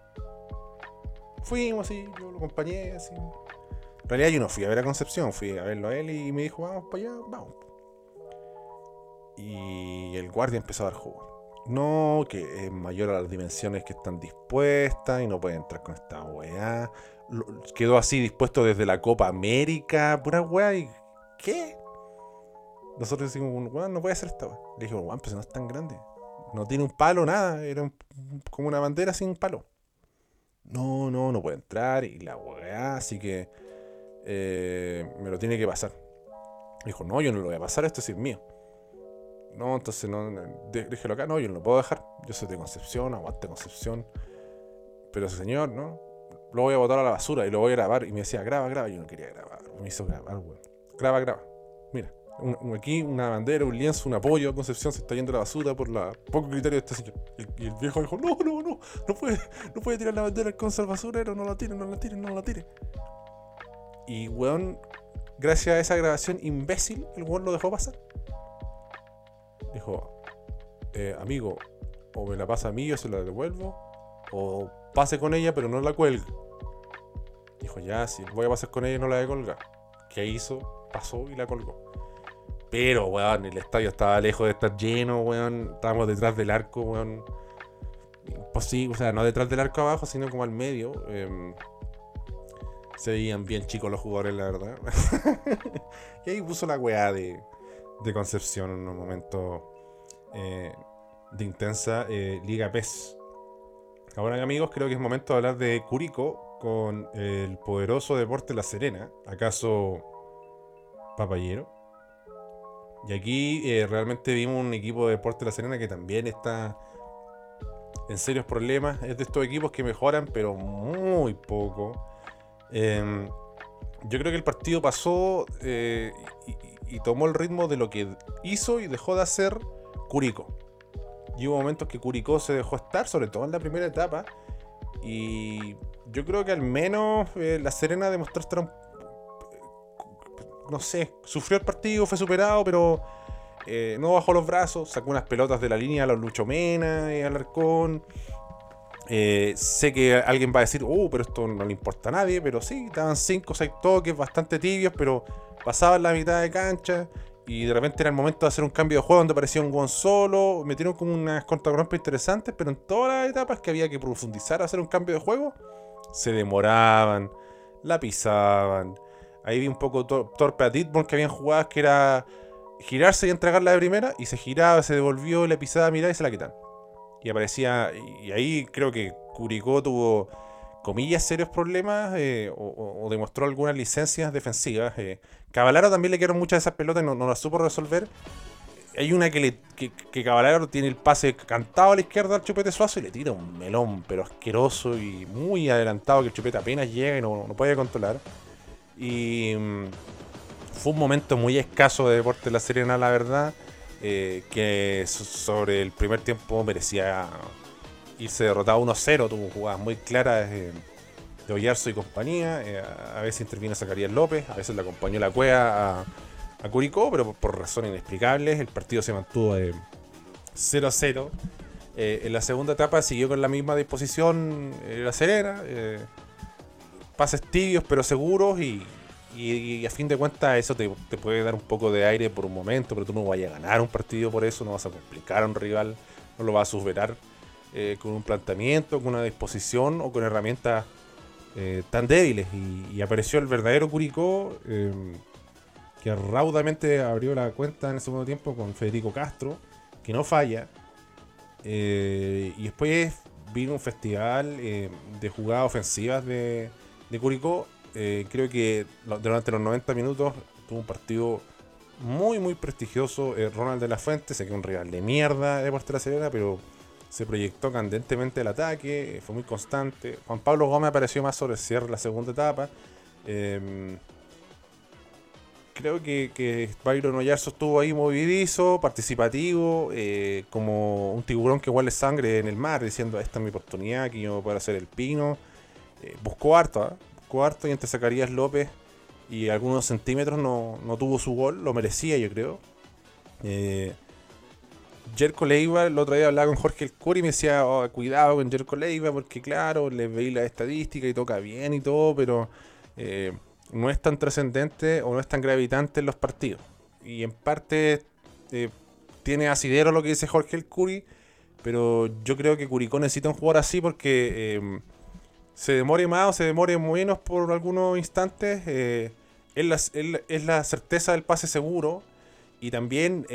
Fuimos así, yo lo acompañé así. En realidad yo no fui a ver a Concepción, fui a verlo a él y me dijo, vamos para allá, vamos. Y el guardia empezó a dar jugo. No, que es mayor a las dimensiones que están dispuestas y no puede entrar con esta weá. Quedó así dispuesto desde la Copa América, pura weá. ¿Y qué? Nosotros decimos, weón, no puede hacer esta weá. Le dije, weón, pues no es tan grande. No tiene un palo, nada. Era un- como una bandera sin palo. No, no, no puede entrar. Y la weá, así que eh, me lo tiene que pasar. Dijo, no, yo no lo voy a pasar, esto es mío. No, entonces no, déjelo acá, no, yo no lo puedo dejar. Yo soy de Concepción, aguante Concepción. Pero ese señor, ¿no? Lo voy a botar a la basura y lo voy a grabar. Y me decía, graba, graba. Yo no quería grabar. Me hizo grabar, weón. Graba, graba. Mira, aquí una bandera, un lienzo, un apoyo. Concepción se está yendo a la basura por la poco criterio de este señor. Y, el viejo dijo, no, no, no. No puede, no puede tirar la bandera al Conce al basurero. No la tire, no la tire, no la tire. Y, weón, gracias a esa grabación imbécil, el weón lo dejó pasar. Dijo, eh, amigo, o me la pasa a mí, yo se la devuelvo, o pase con ella, pero no la cuelgue. Dijo, ya, si voy a pasar con ella, no la voy a colgar. ¿Qué hizo? Pasó y la colgó. Pero, weón, el estadio estaba lejos de estar lleno, weón. Estábamos detrás del arco, weón. Imposible, o sea, no detrás del arco abajo, sino como al medio. em, se veían bien chicos los jugadores, la verdad. [laughs] y ahí puso la weá de, de Concepción en un momento eh, de intensa eh, Liga PES. Ahora, amigos, creo que es momento de hablar de Curicó con el poderoso Deporte La Serena. ¿Acaso Papayero? Y aquí eh, realmente vimos un equipo de Deporte La Serena que también está en serios problemas. Es de estos equipos que mejoran, pero muy poco. Em, yo creo que el partido pasó eh, y, y- tomó el ritmo de lo que hizo y dejó de hacer Curicó. Y hubo momentos que Curicó se dejó estar, sobre todo en la primera etapa. Y yo creo que al menos eh, La Serena demostró estar un- no sé, sufrió el partido, fue superado, pero eh, no bajó los brazos, sacó unas pelotas de la línea a los Lucho Mena y Alarcón. Eh, sé que alguien va a decir, oh, pero esto no le importa a nadie, pero sí, daban 5 o 6 toques bastante tibios, pero pasaban la mitad de cancha y de repente era el momento de hacer un cambio de juego donde aparecía un Gon solo, metieron como unas contragolpes interesantes, pero en todas las etapas que había que profundizar, hacer un cambio de juego, se demoraban, la pisaban. Ahí vi un poco tor- torpe a Ditborn que habían jugadas que era girarse y entregarla de primera, y se giraba, se devolvió, le pisaba, miraba y se la quitan. Y aparecía, y ahí creo que Curicó tuvo, comillas, serios problemas eh, o demostró algunas licencias defensivas. Eh. Cavalaro también le quedaron muchas de esas pelotas y no, las supo resolver. Hay una que, le, que, que Cavalaro tiene el pase cantado a la izquierda al Chupete Suazo y le tira un melón, pero asqueroso y muy adelantado que el Chupete apenas llega y no, no puede controlar. Y mm, fue un momento muy escaso de Deporte La Serena, la verdad, eh, que so- sobre el primer tiempo merecía irse derrotado 1-0, tuvo jugadas muy claras eh, de Oyarzo y compañía, eh, a a veces intervino Zacarías López, a veces le acompañó la cueva a, a Curicó, pero por, razones inexplicables el partido se mantuvo de 0-0. Eh, en la segunda etapa siguió con la misma disposición eh, La Serena, eh, pases tibios pero seguros y, a fin de cuentas eso te, te puede dar un poco de aire por un momento, pero tú no vayas a ganar un partido por eso, no vas a complicar a un rival, no lo vas a superar con un planteamiento, con una disposición o con herramientas eh, tan débiles. Y, apareció el verdadero Curicó, eh, que raudamente abrió la cuenta en el segundo tiempo con Federico Castro, que no falla. Eh, y después vino un festival de jugadas ofensivas de, de Curicó. Creo que durante los 90 minutos tuvo un partido muy, muy prestigioso. Ronald de la Fuente, sé que un rival de mierda de Puerto La Serena, pero se proyectó candentemente el ataque, eh, fue muy constante. Juan Pablo Gómez apareció más sobre el cierre de la segunda etapa. Eh, creo que, que Byron Oyarzo estuvo ahí movidizo, participativo, eh, como un tiburón que huele sangre en el mar, diciendo esta es mi oportunidad, que yo puedo hacer el pino. Eh, buscó harto, ¿ah? buscó harto y entre Zacarías López y algunos centímetros no, no tuvo su gol, lo merecía yo creo. Jerko Leiva, el otro día hablaba con Jorge El Curi y me decía, "Oh, cuidado con Jerko Leiva, porque claro, le veí la estadística y toca bien y todo, pero eh, no es tan trascendente o no es tan gravitante en los partidos. Y en parte eh, tiene asidero lo que dice Jorge El Curi, pero yo creo que Curicó necesita un jugador así porque eh, se demore más o se demore menos por algunos instantes, eh, es, la, certeza del pase seguro y también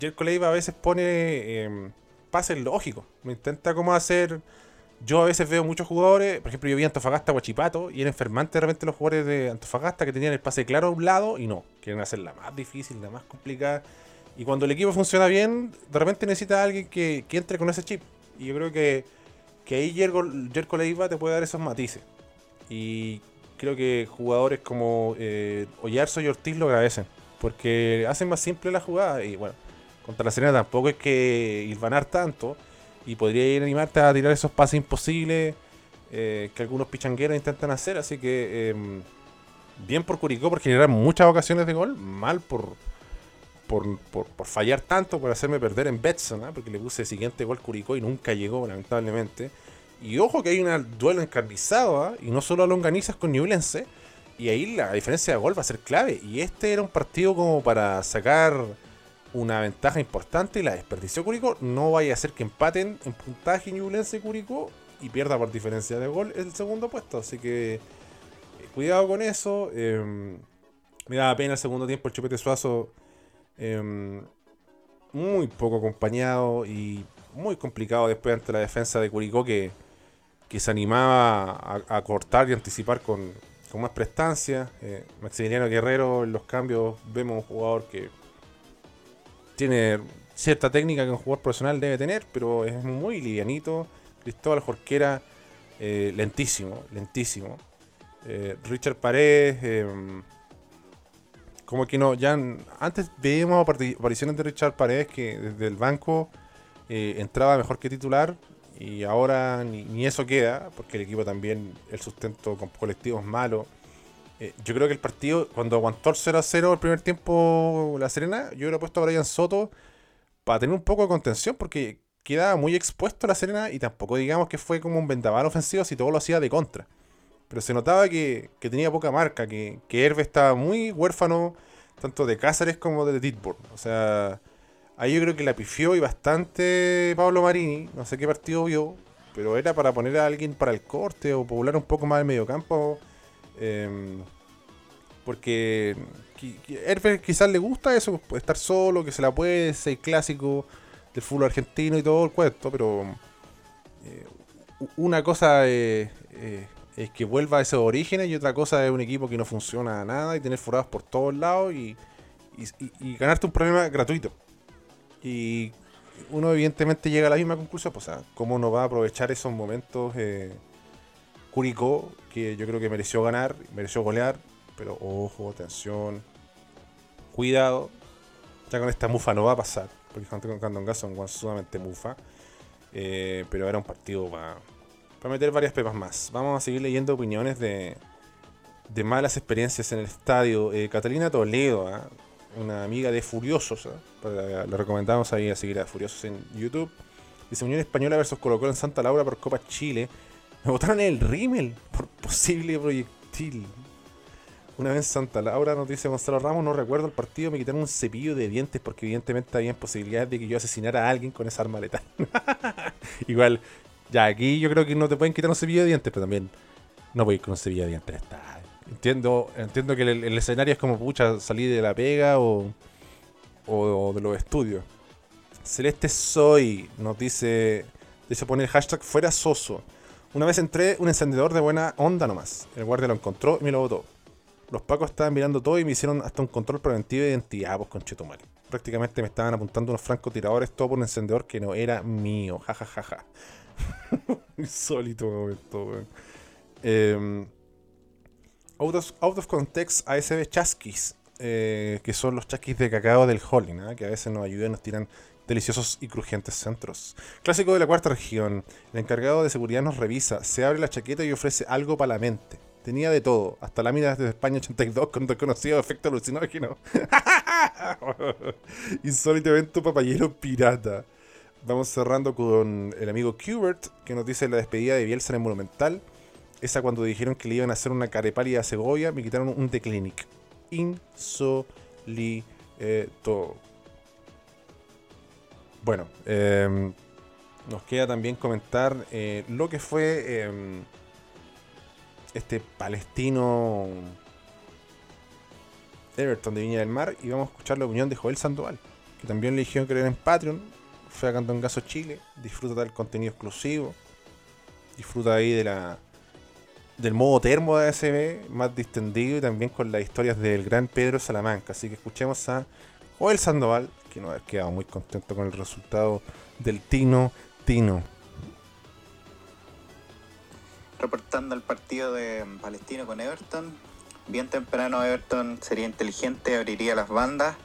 Jerko Leiva a veces pone eh, pases lógicos, no intenta como hacer yo a veces veo muchos jugadores, por ejemplo, yo vi Antofagasta Guachipato y era enfermante de los jugadores de Antofagasta que tenían el pase claro a un lado y no, quieren hacerla más difícil, la más complicada. Y cuando el equipo funciona bien, de repente necesita a alguien que, que entre con ese chip. Y yo creo que, que ahí Jerko, Jerko Leiva te puede dar esos matices. Y creo que jugadores como eh, Oyarzo y Ortiz lo agradecen. Porque hacen más simple la jugada. Y bueno, contra la Serena tampoco es que ilvanar tanto. Y podría ir a animarte a tirar esos pases imposibles eh, que algunos pichangueros intentan hacer. Así que em, bien por Curicó por generar muchas ocasiones de gol. Mal por, por, por, por fallar tanto, por hacerme perder en Betson. ¿ah? Porque le puse el siguiente gol Curicó y nunca llegó, lamentablemente. Y ojo que hay un duelo encarnizado, ¿ah? y no solo a longanizas con Newlense. Y ahí la diferencia de gol va a ser clave. Y este era un partido como para sacar una ventaja importante y la desperdició Curicó. No vaya a ser que empaten en puntaje Ñublense Curicó y pierda por diferencia de gol el segundo puesto. Así que eh, cuidado con eso. Eh, me daba pena el segundo tiempo el Chupete Suazo. Eh, muy poco acompañado y muy complicado después ante la defensa de Curicó que, que se animaba a, a cortar y anticipar con, con más prestancia. Eh, Maximiliano Guerrero en los cambios vemos un jugador que tiene cierta técnica que un jugador profesional debe tener, pero es muy livianito. Cristóbal Jorquera, eh, lentísimo, lentísimo. Eh, Richard Paredes, eh, como que no, ya antes veíamos apariciones de Richard Paredes que desde el banco entraba mejor que titular y ahora ni, eso queda, porque el equipo también, el sustento con colectivo es malo. Eh, yo creo que el partido, cuando aguantó el 0 a 0 el primer tiempo La Serena, yo hubiera puesto a Brian Soto para tener un poco de contención, porque quedaba muy expuesto La Serena y tampoco digamos que fue como un vendaval ofensivo si todo lo hacía de contra. Pero se notaba que, que tenía poca marca, que, que Herve estaba muy huérfano, tanto de Cáceres como de Ditburn. O sea, ahí yo creo que la pifió y bastante Pablo Marini, no sé qué partido vio, pero era para poner a alguien para el corte o poblar un poco más el mediocampo. Eh, porque Herve quizás le gusta eso, estar solo, que se la puede, ser clásico del fútbol argentino y todo el cuento, pero eh, una cosa eh, eh, es que vuelva a esos orígenes y otra cosa es un equipo que no funciona nada y tener forados por todos lados y, ganarte un problema gratuito. Y uno evidentemente llega a la misma conclusión, pues, o ¿cómo no va a aprovechar esos momentos Curicó, que yo creo que mereció ganar, mereció golear, pero ojo, atención, cuidado, ya con esta mufa no va a pasar, porque con Candonga son sumamente mufa, eh, pero era un partido para pa meter varias pepas más. Vamos a seguir leyendo opiniones de, de malas experiencias en el estadio. Eh, Catalina Toledo, ¿eh? una amiga de Furiosos, ¿eh? le recomendamos ahí a seguir a Furiosos en YouTube. Dice Unión Española versus Colo Colo en Santa Laura por Copa Chile. Me botaron el rímel por posible proyectil. Una vez en Santa Laura, nos dice Gonzalo Ramos, no recuerdo el partido, me quitaron un cepillo de dientes porque evidentemente había posibilidades de que yo asesinara a alguien con esa arma letal. [laughs] Igual, ya aquí yo creo que no te pueden quitar un cepillo de dientes, pero también no voy con un cepillo de dientes. Entiendo, entiendo que el, el, escenario es como pucha, salir de la pega o, o, o de los estudios. Celeste Soy nos dice, dice poner hashtag fuera soso. Una vez entré un encendedor de buena onda nomás. El guardia lo encontró y me lo botó. Los pacos estaban mirando todo y me hicieron hasta un control preventivo de identidad, pues con Chetumare. Prácticamente me estaban apuntando unos francotiradores todo por un encendedor que no era mío. Ja, ja, ja, ja. [laughs] Insólito momento, weón. Eh, out, of, out of context ASB chasquis. Eh, que son los chasquis de cacao del Holling, ¿eh? que a veces nos ayudan, nos tiran deliciosos y crujientes centros. Clásico de la cuarta región. El encargado de seguridad nos revisa, se abre la chaqueta y ofrece algo para la mente. Tenía de todo, hasta láminas de España 82 con reconocido efecto alucinógeno. [laughs] Insólito evento papayero pirata. Vamos cerrando con el amigo Qbert, que nos dice la despedida de Bielsa en el Monumental. Esa cuando dijeron que le iban a hacer una carepálida a Segovia, me quitaron un The Clinic. Insolito. Bueno, eh, nos queda también comentar eh, lo que fue eh, este palestino Everton de Viña del Mar y vamos a escuchar la opinión de Joel Sandoval, que también le dijeron creer en Patreon, fue a Cantongazo Chile, disfruta del contenido exclusivo. disfruta ahí de la del modo termo de ASB, más distendido y también con las historias del gran Pedro Salamanca. Así que escuchemos a Joel Sandoval, que nos ha quedado muy contento con el resultado del Tino Tino. Reportando el partido de Palestino con Everton, bien temprano Everton sería inteligente, abriría las bandas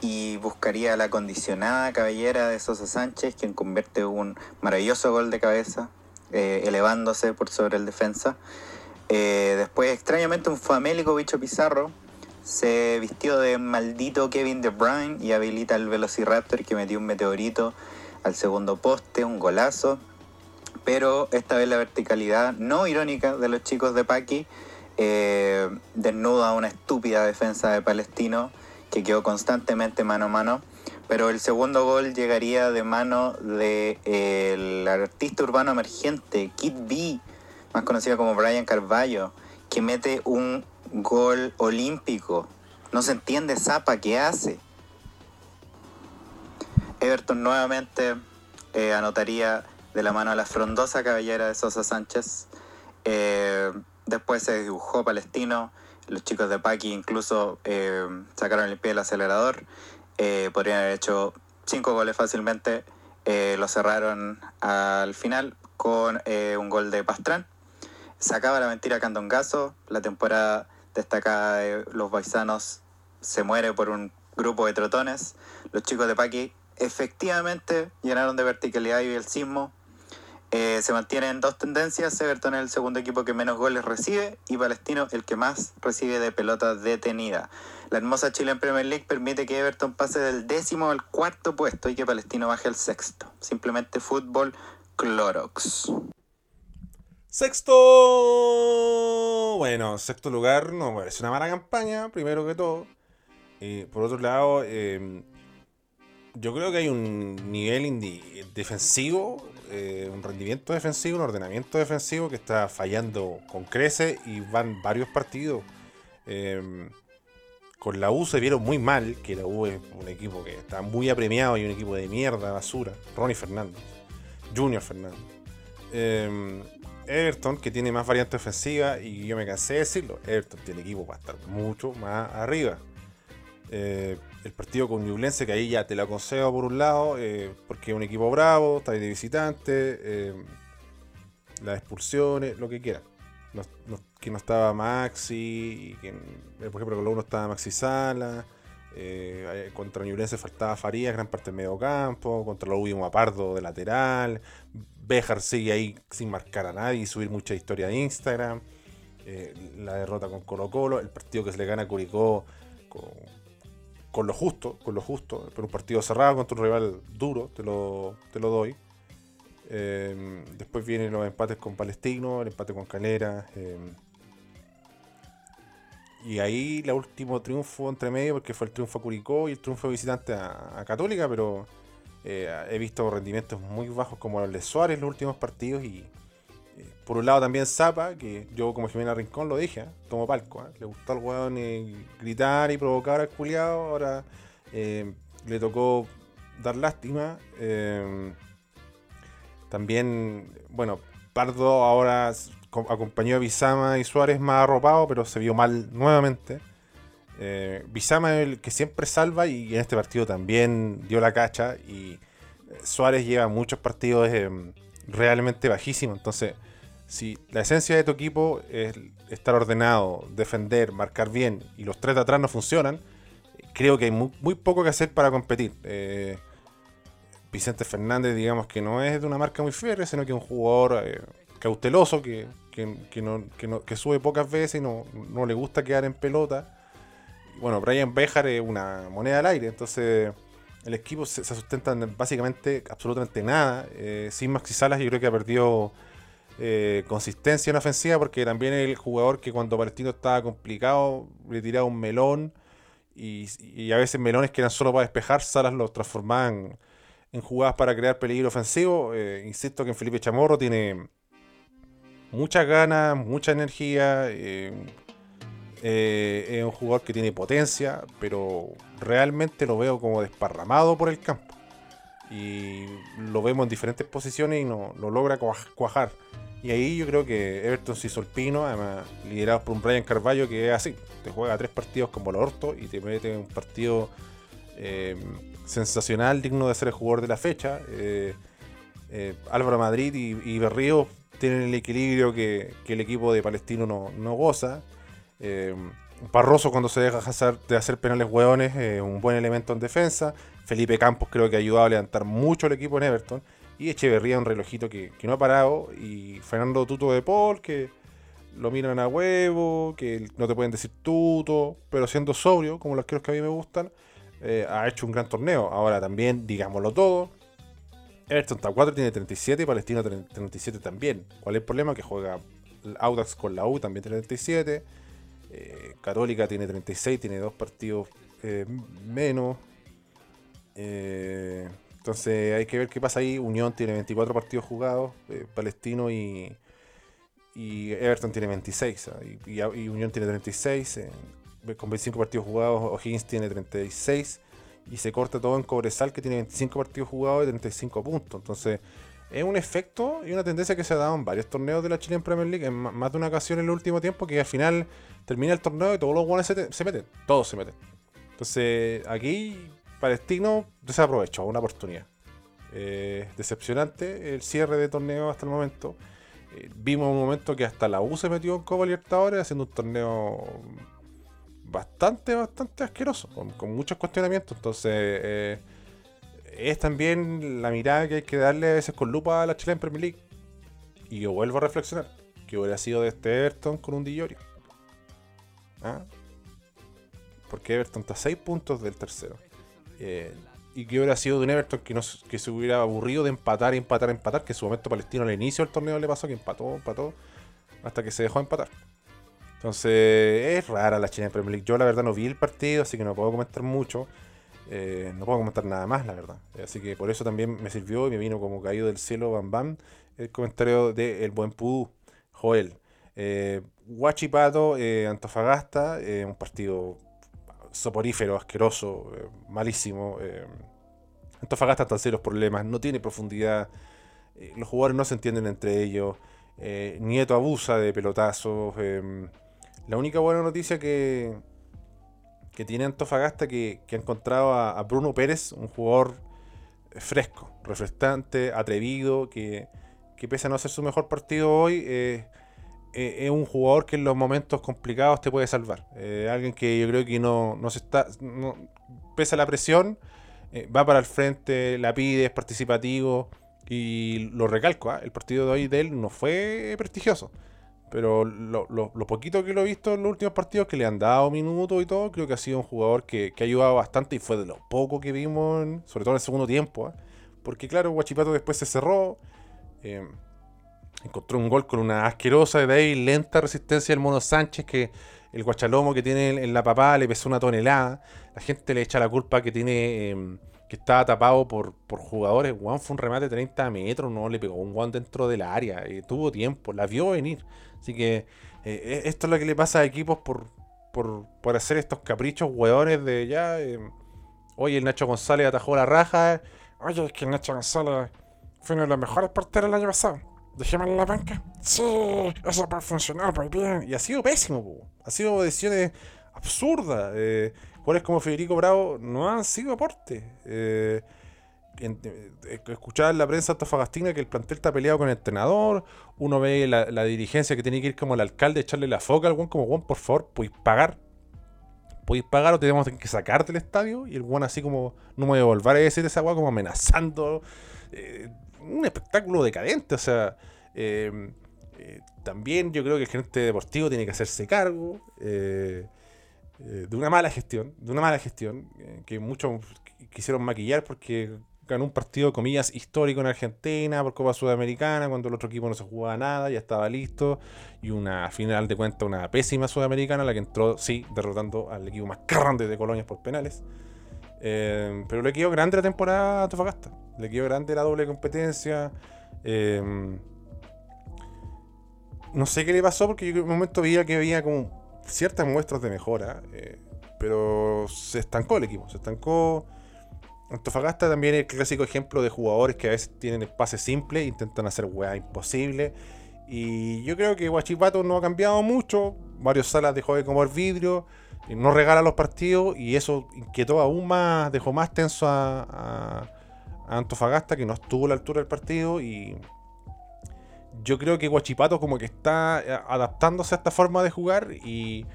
y buscaría la condicionada cabellera de Sosa Sánchez, quien convierte un maravilloso gol de cabeza, eh, elevándose por sobre el defensa. Eh, después, extrañamente, un famélico bicho Pizarro se vistió de maldito Kevin De Bruyne y habilita el Velociraptor que metió un meteorito al segundo poste, un golazo. Pero esta vez la verticalidad no irónica de los chicos de Paki eh, desnuda una estúpida defensa de Palestino que quedó constantemente mano a mano. Pero el segundo gol llegaría de mano del de, artista urbano emergente, Kid B, más conocido como Brian Carballo, que mete un gol olímpico. No se entiende Zapa qué hace. Everton nuevamente eh, anotaría de la mano a la frondosa cabellera de Sosa Sánchez. Eh, después se dibujó Palestino. Los chicos de Paki incluso eh, sacaron el pie del acelerador. podrían haber hecho cinco goles fácilmente. lo cerraron al final con un gol de Pastrán. Sacaba la mentira Candongazo. La temporada destacada de los paisanos se muere por un grupo de trotones. Los chicos de Paki efectivamente llenaron de verticalidad y el sismo. Eh, se mantienen dos tendencias, Everton es el segundo equipo que menos goles recibe y Palestino el que más recibe de pelota detenida. La hermosa Chile en Premier League permite que Everton pase del décimo al cuarto puesto y que Palestino baje al sexto. Simplemente fútbol Clorox. Sexto. Bueno, sexto lugar no parece una mala campaña, primero que todo. y por otro lado, em, yo creo que hay un nivel defensivo, eh, un rendimiento defensivo, un ordenamiento defensivo que está fallando con crece y van varios partidos. Em, con la U se vieron muy mal, que la U es un equipo que está muy apremiado y un equipo de mierda, basura. Ronnie Fernández, Junior Fernández. Everton, que tiene más variante ofensiva, y yo me cansé de decirlo, Everton tiene equipo para estar mucho más arriba. Eh, el partido con Newlense, que ahí ya te lo aconsejo por un lado, eh, porque es un equipo bravo, está ahí de visitante, eh, las expulsiones, lo que quieran. que no estaba Maxi, que, por ejemplo con lo uno estaba Maxi Sala, contra Newlense faltaba Farías, gran parte del medio campo, contra lo último Apardo de lateral, Bejar sigue ahí sin marcar a nadie y subir mucha historia de Instagram. Eh, la derrota con Colo Colo, el partido que se le gana a Curicó con, lo justo, con lo justo, pero un partido cerrado contra un rival duro, te lo, te lo doy. Eh, después vienen los empates con Palestino, el empate con Calera. Eh, y ahí el último triunfo entre medio, porque fue el triunfo a Curicó y el triunfo visitante a Católica, pero eh, he visto rendimientos muy bajos como el de Suárez en los últimos partidos y eh, por un lado también Zapa, que yo como Jimena Rincón lo dije, ¿eh? palco, le gustó al weón gritar y provocar al culiado, ahora le tocó dar lástima. también, bueno, Pardo ahora acompañó a Bizama y Suárez más arropado, pero se vio mal nuevamente. Eh, Bizama es el que siempre salva y en este partido también dio la cacha. Y eh, Suárez lleva muchos partidos eh, realmente bajísimos. Entonces, si la esencia de tu equipo es estar ordenado, defender, marcar bien y los tres de atrás no funcionan, creo que hay muy, poco que hacer para competir. Eh, Vicente Fernández, digamos que no es de una marca muy férrea, sino que es un jugador cauteloso que, que, sube pocas veces y no, no le gusta quedar en pelota bueno, Brian Bejar es una moneda al aire, entonces el equipo se, sustenta en básicamente absolutamente nada. Eh, sin Maxi Salas yo creo que ha perdido eh, consistencia en ofensiva porque también el jugador que cuando Palestino estaba complicado le tiraba un melón y, a veces melones que eran solo para despejar, Salas los transformaban en jugadas para crear peligro ofensivo. Eh, insisto que en Felipe Chamorro tiene muchas ganas, mucha energía. Eh, es un jugador que tiene potencia, pero realmente lo veo como desparramado por el campo. Y lo vemos en diferentes posiciones y no lo logra cuajar. Y ahí yo creo que Everton se pino, además liderados por un Brian Carvalho que es así. Te juega tres partidos como el orto y te mete un partido eh, sensacional, digno de ser el jugador de la fecha. Eh, eh, Álvaro Madrid y, y, Berrío tienen el equilibrio que, el equipo de Palestino no, no goza. Parroso cuando se deja de hacer penales hueones, un buen elemento en defensa. Felipe Campos creo que ha ayudado a levantar mucho el equipo en Everton. Y Echeverría, un relojito que, no ha parado. Y Fernando Tuto de Paul, que lo miran a huevo, que no te pueden decir tuto, pero siendo sobrio, como los que a mí me gustan, eh, ha hecho un gran torneo. Ahora también, digámoslo todo, Everton está 4 tiene 37 y Palestino 37 también. ¿Cuál es el problema? Que juega Audax con la U, también tiene 37. Eh, Católica tiene 36, tiene dos partidos eh, menos. Eh, entonces hay que ver qué pasa ahí. Unión tiene 24 partidos jugados, eh, Palestino y, y Everton tiene 26. ¿ah? Y, Unión tiene 36. Eh, con 25 partidos jugados, O'Higgins tiene 36. Y se corta todo en Cobresal, que tiene 25 partidos jugados y 35 puntos. Entonces es un efecto y una tendencia que se ha dado en varios torneos de la Chilean Premier League, en más de una ocasión en el último tiempo, que al final termina el torneo y todos los se, se meten. Todos se meten. Entonces aquí Palestino desaprovechó una oportunidad. Eh, decepcionante el cierre de torneo hasta el momento. Eh, vimos un momento que hasta la U se metió en Copa Libertadores haciendo un torneo bastante, bastante asqueroso, con, muchos cuestionamientos. Entonces, eh, es también la mirada que hay que darle a veces con lupa a la Chile en Premier League. Y yo vuelvo a reflexionar que hubiera sido de este Everton con un Dillorio. ¿Ah? Porque Everton está a 6 puntos del tercero. Eh, y que hubiera sido de un Everton que, no, que se hubiera aburrido de empatar, empatar, empatar, que en su momento Palestino al inicio del torneo le pasó que empató, empató, hasta que se dejó empatar. Entonces, es rara la China Premier League. Yo la verdad no vi el partido, así que no puedo comentar mucho. Eh, no puedo comentar nada más, la verdad. Así que por eso también me sirvió y me vino como caído del cielo, bam bam, el comentario de El Buen Pudú, Joel. Eh, Huachipato, eh, Antofagasta, un partido soporífero, asqueroso, eh, malísimo. Eh. Antofagasta está serios problemas, no tiene profundidad, eh, los jugadores no se entienden entre ellos, Nieto abusa de pelotazos. la única buena noticia que, que tiene Antofagasta que, que ha encontrado a, Bruno Pérez, un jugador fresco, refrescante, atrevido, que, pese a no hacer su mejor partido hoy, eh, es un jugador que en los momentos complicados te puede salvar. Eh, alguien que yo creo que no, no se está. Pese a la presión, eh, va para el frente, la pide, es participativo. Y lo recalco, ¿ah? el partido de hoy de él no fue prestigioso. Pero lo, poquito que lo he visto en los últimos partidos, que le han dado minutos y todo, creo que ha sido un jugador que, ha ayudado bastante y fue de lo poco que vimos, sobre todo en el segundo tiempo. ¿ah? Porque claro, Guachipato después se cerró encontró un gol con una asquerosa y lenta resistencia del Mono Sánchez que el guachalomo que tiene en la papá le pesó una tonelada. La gente le echa la culpa que tiene em, que estaba tapado por, por jugadores. Juan fue un remate de 30 metros, no le pegó un Juan dentro del área. Eh, tuvo tiempo, la vio venir. Así que eh, e, esto es lo que le pasa a equipos por, por, hacer estos caprichos hueones de ya. Em, oye, el Nacho González atajó la raja. Oye, es que el Nacho González fue uno de los mejores porteros el año pasado dejémosle la banca. Sí, eso puede funcionar muy bien. Y ha sido pésimo, ha sido decisiones absurdas. Eh, jugadores como Federico Bravo no han sido aporte. Eh, eh, escuchar en la prensa autofagastina que el plantel está peleado con el entrenador. Uno ve la, dirigencia que tiene que ir como el alcalde, echarle la foca al como Juan, por favor, podéis pagar. Podéis pagar o tenemos que sacarte del estadio. Y el Juan así como, no me voy a a decir esa agua como amenazando. Eh, un espectáculo decadente. O sea, eh, también yo creo que el gerente deportivo tiene que hacerse cargo de una mala gestión, de una mala gestión que muchos quisieron maquillar porque ganó un partido, comillas, histórico en Argentina por Copa Sudamericana, cuando el otro equipo no se jugaba nada, ya estaba listo, y una final de cuenta, una pésima Sudamericana, la que entró, sí, derrotando al equipo más grande de Colonia por penales. pero le quedó grande la temporada a Tofagasta. Le quedó grande la doble competencia. Em, no sé qué le pasó porque yo en un momento veía que había como ciertas muestras de mejora. Eh, pero se estancó el equipo. Se estancó. Antofagasta también es el clásico ejemplo de jugadores que a veces tienen espacio simple, intentan hacer weá imposible Y yo creo que Guachipato no ha cambiado mucho. Varios salas dejó de comer vidrio, y no regala los partidos y eso inquietó aún más, dejó más tenso a, a- a Antofagasta que no estuvo a la altura del partido y yo creo que Guachipato como que está eh, adaptándose a esta forma de jugar y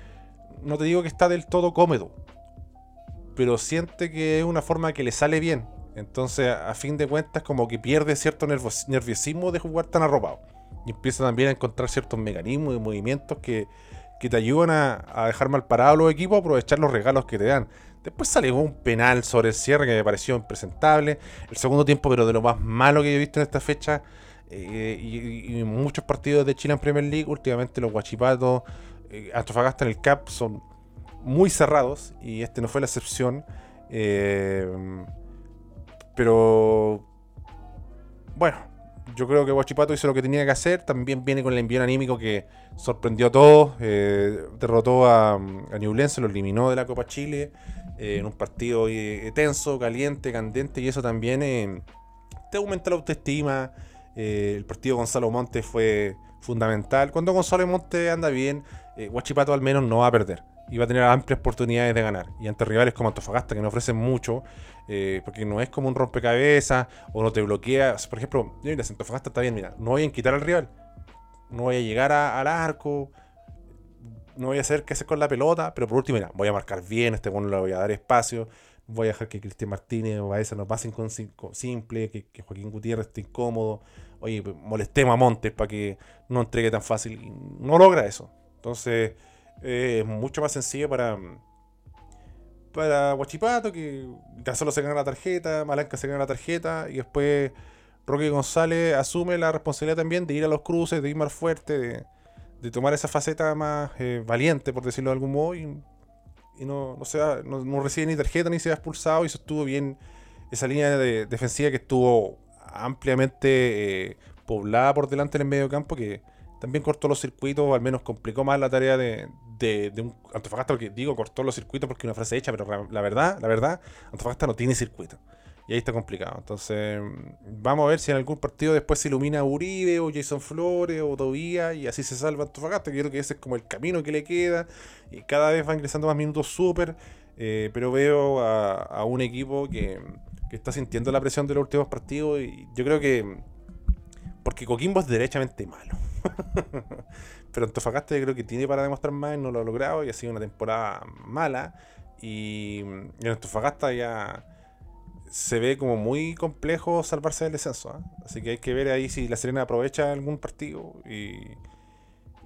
no te digo que está del todo cómodo, pero siente que es una forma que le sale bien. Entonces, a fin de cuentas, como que pierde cierto nerviosismo de jugar tan arropado. Y empieza también a encontrar ciertos mecanismos y movimientos que, que te ayudan a, a dejar mal parados los equipos, aprovechar los regalos que te dan. Después sale un penal sobre el cierre que me pareció impresentable. El segundo tiempo, pero de lo más malo que he visto en esta fecha. eh, y, muchos partidos de Chile en Premier League, últimamente los guachipatos, eh, Antofagasta en el CAP son muy cerrados y este no fue la excepción. Eh, pero bueno, yo creo que Guachipato hizo lo que tenía que hacer. También viene con el envío anímico que sorprendió a todos. eh, derrotó a, a Ñublense, lo eliminó de la Copa Chile eh, en un partido tenso, caliente, candente. Y eso también te aumenta la autoestima. El partido de Gonzalo Monte fue fundamental. Cuando Gonzalo Monte anda bien, Guachipato al menos no va a perder. Y va a tener amplias oportunidades de ganar. Y ante rivales como Antofagasta, que no ofrecen mucho, eh, porque no es como un rompecabezas o no te bloquea. Por ejemplo, mira, Antofagasta está bien, mira, no voy a quitar al rival, no voy a llegar al arco, no voy a hacer qué hacer con la pelota, pero por último, mira, voy a marcar bien, este bueno le voy a dar espacio, voy a dejar que Cristian Martínez o Baeza nos pasen con, con simple, que, Joaquín Gutiérrez esté incómodo, oye, molestemos a Montes para que no entregue tan fácil, y no logra eso. Entonces, eh, es mucho más sencillo para para Guachipato, que Gazolo se gana la tarjeta, Malanca se gana la tarjeta, y después Roque González asume la responsabilidad también de ir a los cruces, de ir más fuerte, de, tomar esa faceta más eh, valiente, por decirlo de algún modo, y, no, no, se va- no, no recibe ni tarjeta ni se va expulsado, y sostuvo bien esa línea de, defensiva que estuvo ampliamente eh, poblada por delante en el medio campo, que también cortó los circuitos, o al menos complicó más la tarea de, de, de un Antofagasta, porque digo cortó los circuitos porque una frase hecha, pero la, la verdad, la verdad, Antofagasta no tiene circuito. Y ahí está complicado. Entonces, mm, vamos a ver si en algún partido después se ilumina Uribe o Jason Flores o Tobía y así se salva Antofagasta. que Creo que ese es como el camino que le queda. Y cada vez va ingresando más minutos súper. eh, pero veo a, a un equipo que, que está sintiendo la presión de los últimos partidos. Y yo creo que. Porque Coquimbo es derechamente malo. [laughs] Pero Antofagasta yo creo que tiene para demostrar más no lo ha logrado y ha sido una temporada mala. Y en Antofagasta ya se ve como muy complejo salvarse del descenso. ¿ah? Así que hay que ver ahí si la Serena aprovecha algún partido y,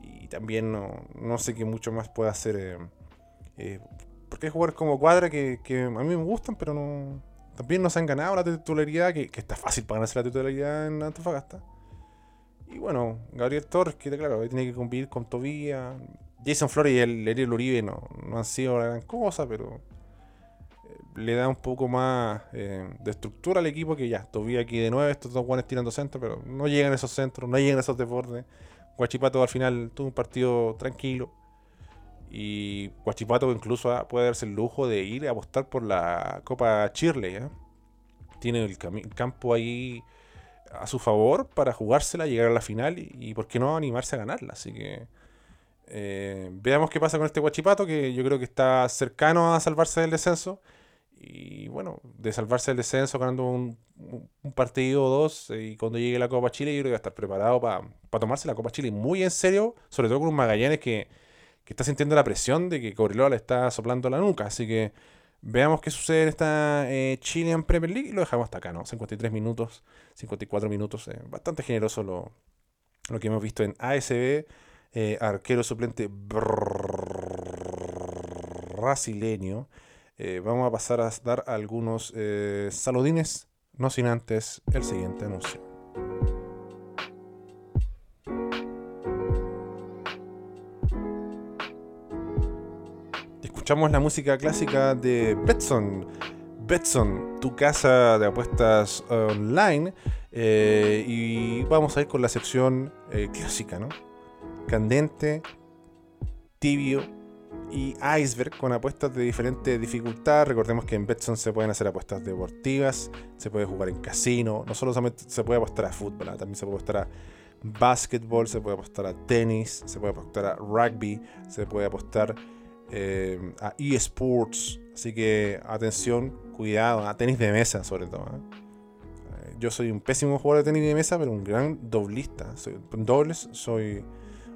y también no, no sé qué mucho más puede hacer. eh, eh, porque hay jugadores como Cuadra que, a mí me gustan, pero no también no se han ganado la titularidad, que, que está fácil para ganarse la titularidad en Antofagasta. Y bueno, Gabriel Torres, que claro, tiene que convivir con Tobía. Jason Flores y el Ariel Uribe no, no han sido la gran cosa, pero eh, le da un poco más eh, de estructura al equipo que ya. Tobía aquí de nuevo, estos dos guanes tirando centro, pero no llegan esos centros, no llegan esos desbordes. Guachipato al final tuvo un partido tranquilo. Y Guachipato incluso ah, puede darse el lujo de ir a apostar por la Copa Chirley. ¿eh? Tiene el cami- campo ahí a su favor para jugársela, llegar a la final y, por qué no animarse a ganarla. Así que eh, veamos qué pasa con este Guachipato, que yo creo que está cercano a salvarse del descenso. Y bueno, de salvarse del descenso ganando un, un partido o dos, eh, y cuando llegue la Copa Chile, yo creo que va a estar preparado para tomarse la Copa Chile muy en serio, sobre todo con un Magallanes que, que está sintiendo la presión de que Cobreloa le está soplando la nuca. Así que veamos qué sucede en esta eh, Chilean Premier League y lo dejamos hasta acá, ¿no? 53 minutos, 54 minutos, eh, bastante generoso lo, lo que hemos visto en ASB. eh, arquero suplente brasileño. Eh, vamos a pasar a dar algunos saludines, no sin antes el siguiente anuncio. Escuchamos la música clásica de Betson. Betson, tu casa de apuestas online. eh, y vamos a ir con la sección eh, clásica, ¿no? Candente, tibio y iceberg con apuestas de diferente dificultad. Recordemos que en Betson se pueden hacer apuestas deportivas, se puede jugar en casino, no solo se puede apostar a fútbol, también se puede apostar a básquetbol, se puede apostar a tenis, se puede apostar a rugby, se puede apostar eh, a eSports. Así que atención, cuidado, a tenis de mesa sobre todo. ¿eh? Yo soy un pésimo jugador de tenis de mesa, pero un gran doblista. Soy, dobles soy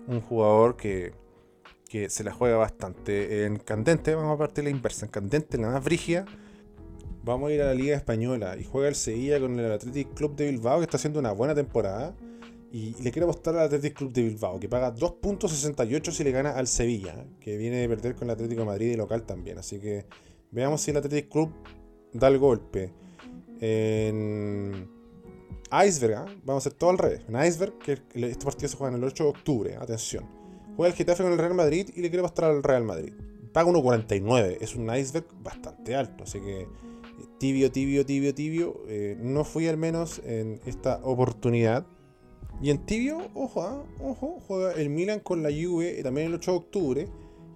un jugador que, que se la juega bastante. En candente, vamos a partir la inversa. En candente, la más brígida, vamos a ir a la Liga Española y juega el Sevilla con el Athletic Club de Bilbao, que está haciendo una buena temporada. Y le quiero apostar al Athletic Club de Bilbao, que paga 2.68 si le gana al Sevilla, que viene de perder con el Atlético de Madrid y local también. Así que veamos si el Athletic Club da el golpe. En Iceberg, ¿ah? vamos a hacer todo al revés. En Iceberg, que este partido se juega en el 8 de octubre, atención. Juega el Getafe con el Real Madrid y le quiero apostar al Real Madrid. Paga 1.49, es un Iceberg bastante alto, así que tibio, tibio, tibio, tibio. Eh, no fui al menos en esta oportunidad. Y en tibio, ojo, ah, ojo, juega el Milan con la Juve también el 8 de octubre.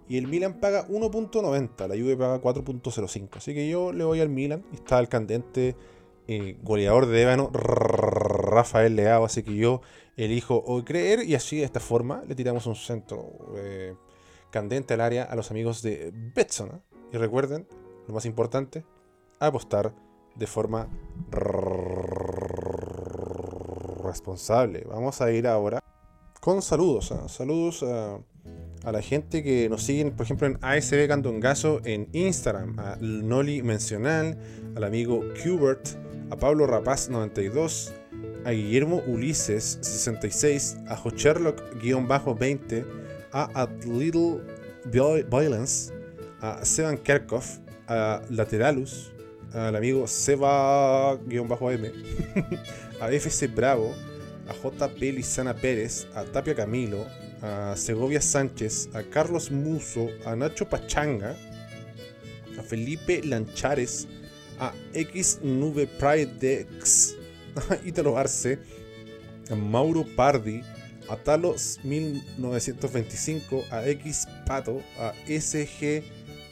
Y el Milan paga 1.90, la Juve paga 4.05. Así que yo le voy al Milan. Está el candente eh, goleador de Ébano, Rafael Leao. Así que yo elijo o creer y así de esta forma le tiramos un centro eh, candente al área a los amigos de Betson. ¿ah? Y recuerden, lo más importante, apostar de forma responsable. Vamos a ir ahora con saludos. ¿ah? Saludos a, la gente que nos siguen, por ejemplo, en ASB Candongazo en Instagram, a Noli Mencional, al amigo Qbert, a Pablo Rapaz92, a Guillermo Ulises 66, a Jocherlock-20, a At Little Violence, a Sevan Kerkhoff, a Lateralus, al amigo Seba-M, [laughs] a FC Bravo, a JP Lizana Pérez, a Tapia Camilo, a Segovia Sánchez, a Carlos Muso, a Nacho Pachanga, a Felipe Lanchares, a X Nube Pride Dex, [laughs] a Italo Arce, a Mauro Pardi, a Talos 1925, a X Pato, a SG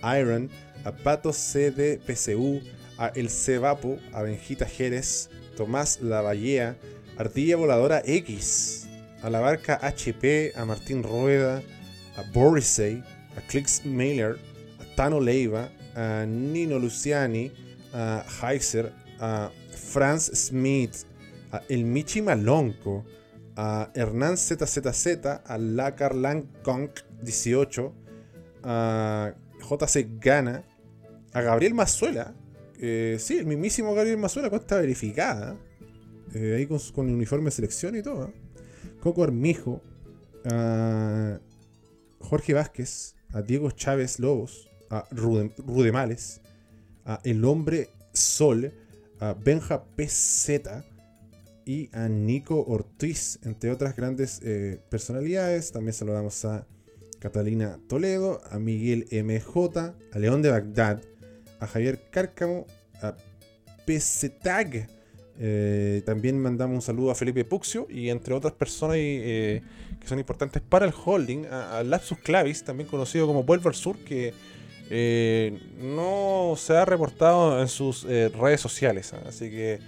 Iron, a Pato CDPCU, a El Cebapo, a Benjita Jerez, Tomás Lavallea, Ardilla Voladora X, a la barca HP, a Martín Rueda, a Borisey, a Clicks Mailer, a Tano Leiva, a Nino Luciani, a Heiser, a Franz Smith, a El Michi Malonco, a Hernán ZZZ, a Lacar Kong 18, a JC Gana, a Gabriel Mazuela, eh, sí, el mismísimo Gabriel Mazuela, cuenta verificada, eh, ahí con, el uniforme de selección y todo. Coco Armijo, a Jorge Vázquez, a Diego Chávez Lobos, a Rudemales, a El Hombre Sol, a Benja PZ y a Nico Ortiz, entre otras grandes eh, personalidades. También saludamos a Catalina Toledo, a Miguel MJ, a León de Bagdad, a Javier Cárcamo, a PCTAG. Eh, también mandamos un saludo a Felipe Puxio y entre otras personas eh, que son importantes para el holding, a, Lapsus Clavis, también conocido como Vuelvo al Sur, que eh, no se ha reportado en sus redes sociales. ¿ah? Así que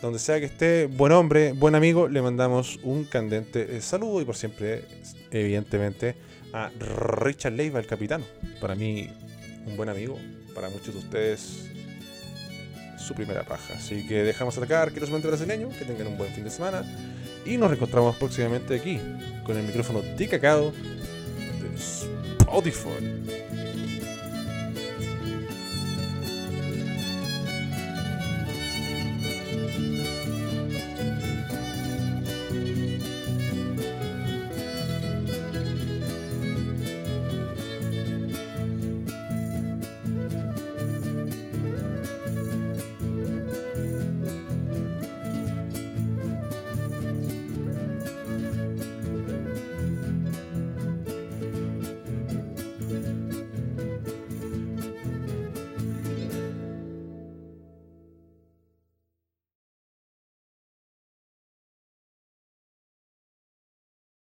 donde sea que esté, buen hombre, buen amigo, le mandamos un candente saludo y por siempre, evidentemente, a Richard Leiva, el capitano. Para mí, un buen amigo, para muchos de ustedes su primera paja. Así que dejamos atacar, quiero solamente brasileño, que tengan un buen fin de semana y nos reencontramos próximamente aquí con el micrófono de cacao de Spotify.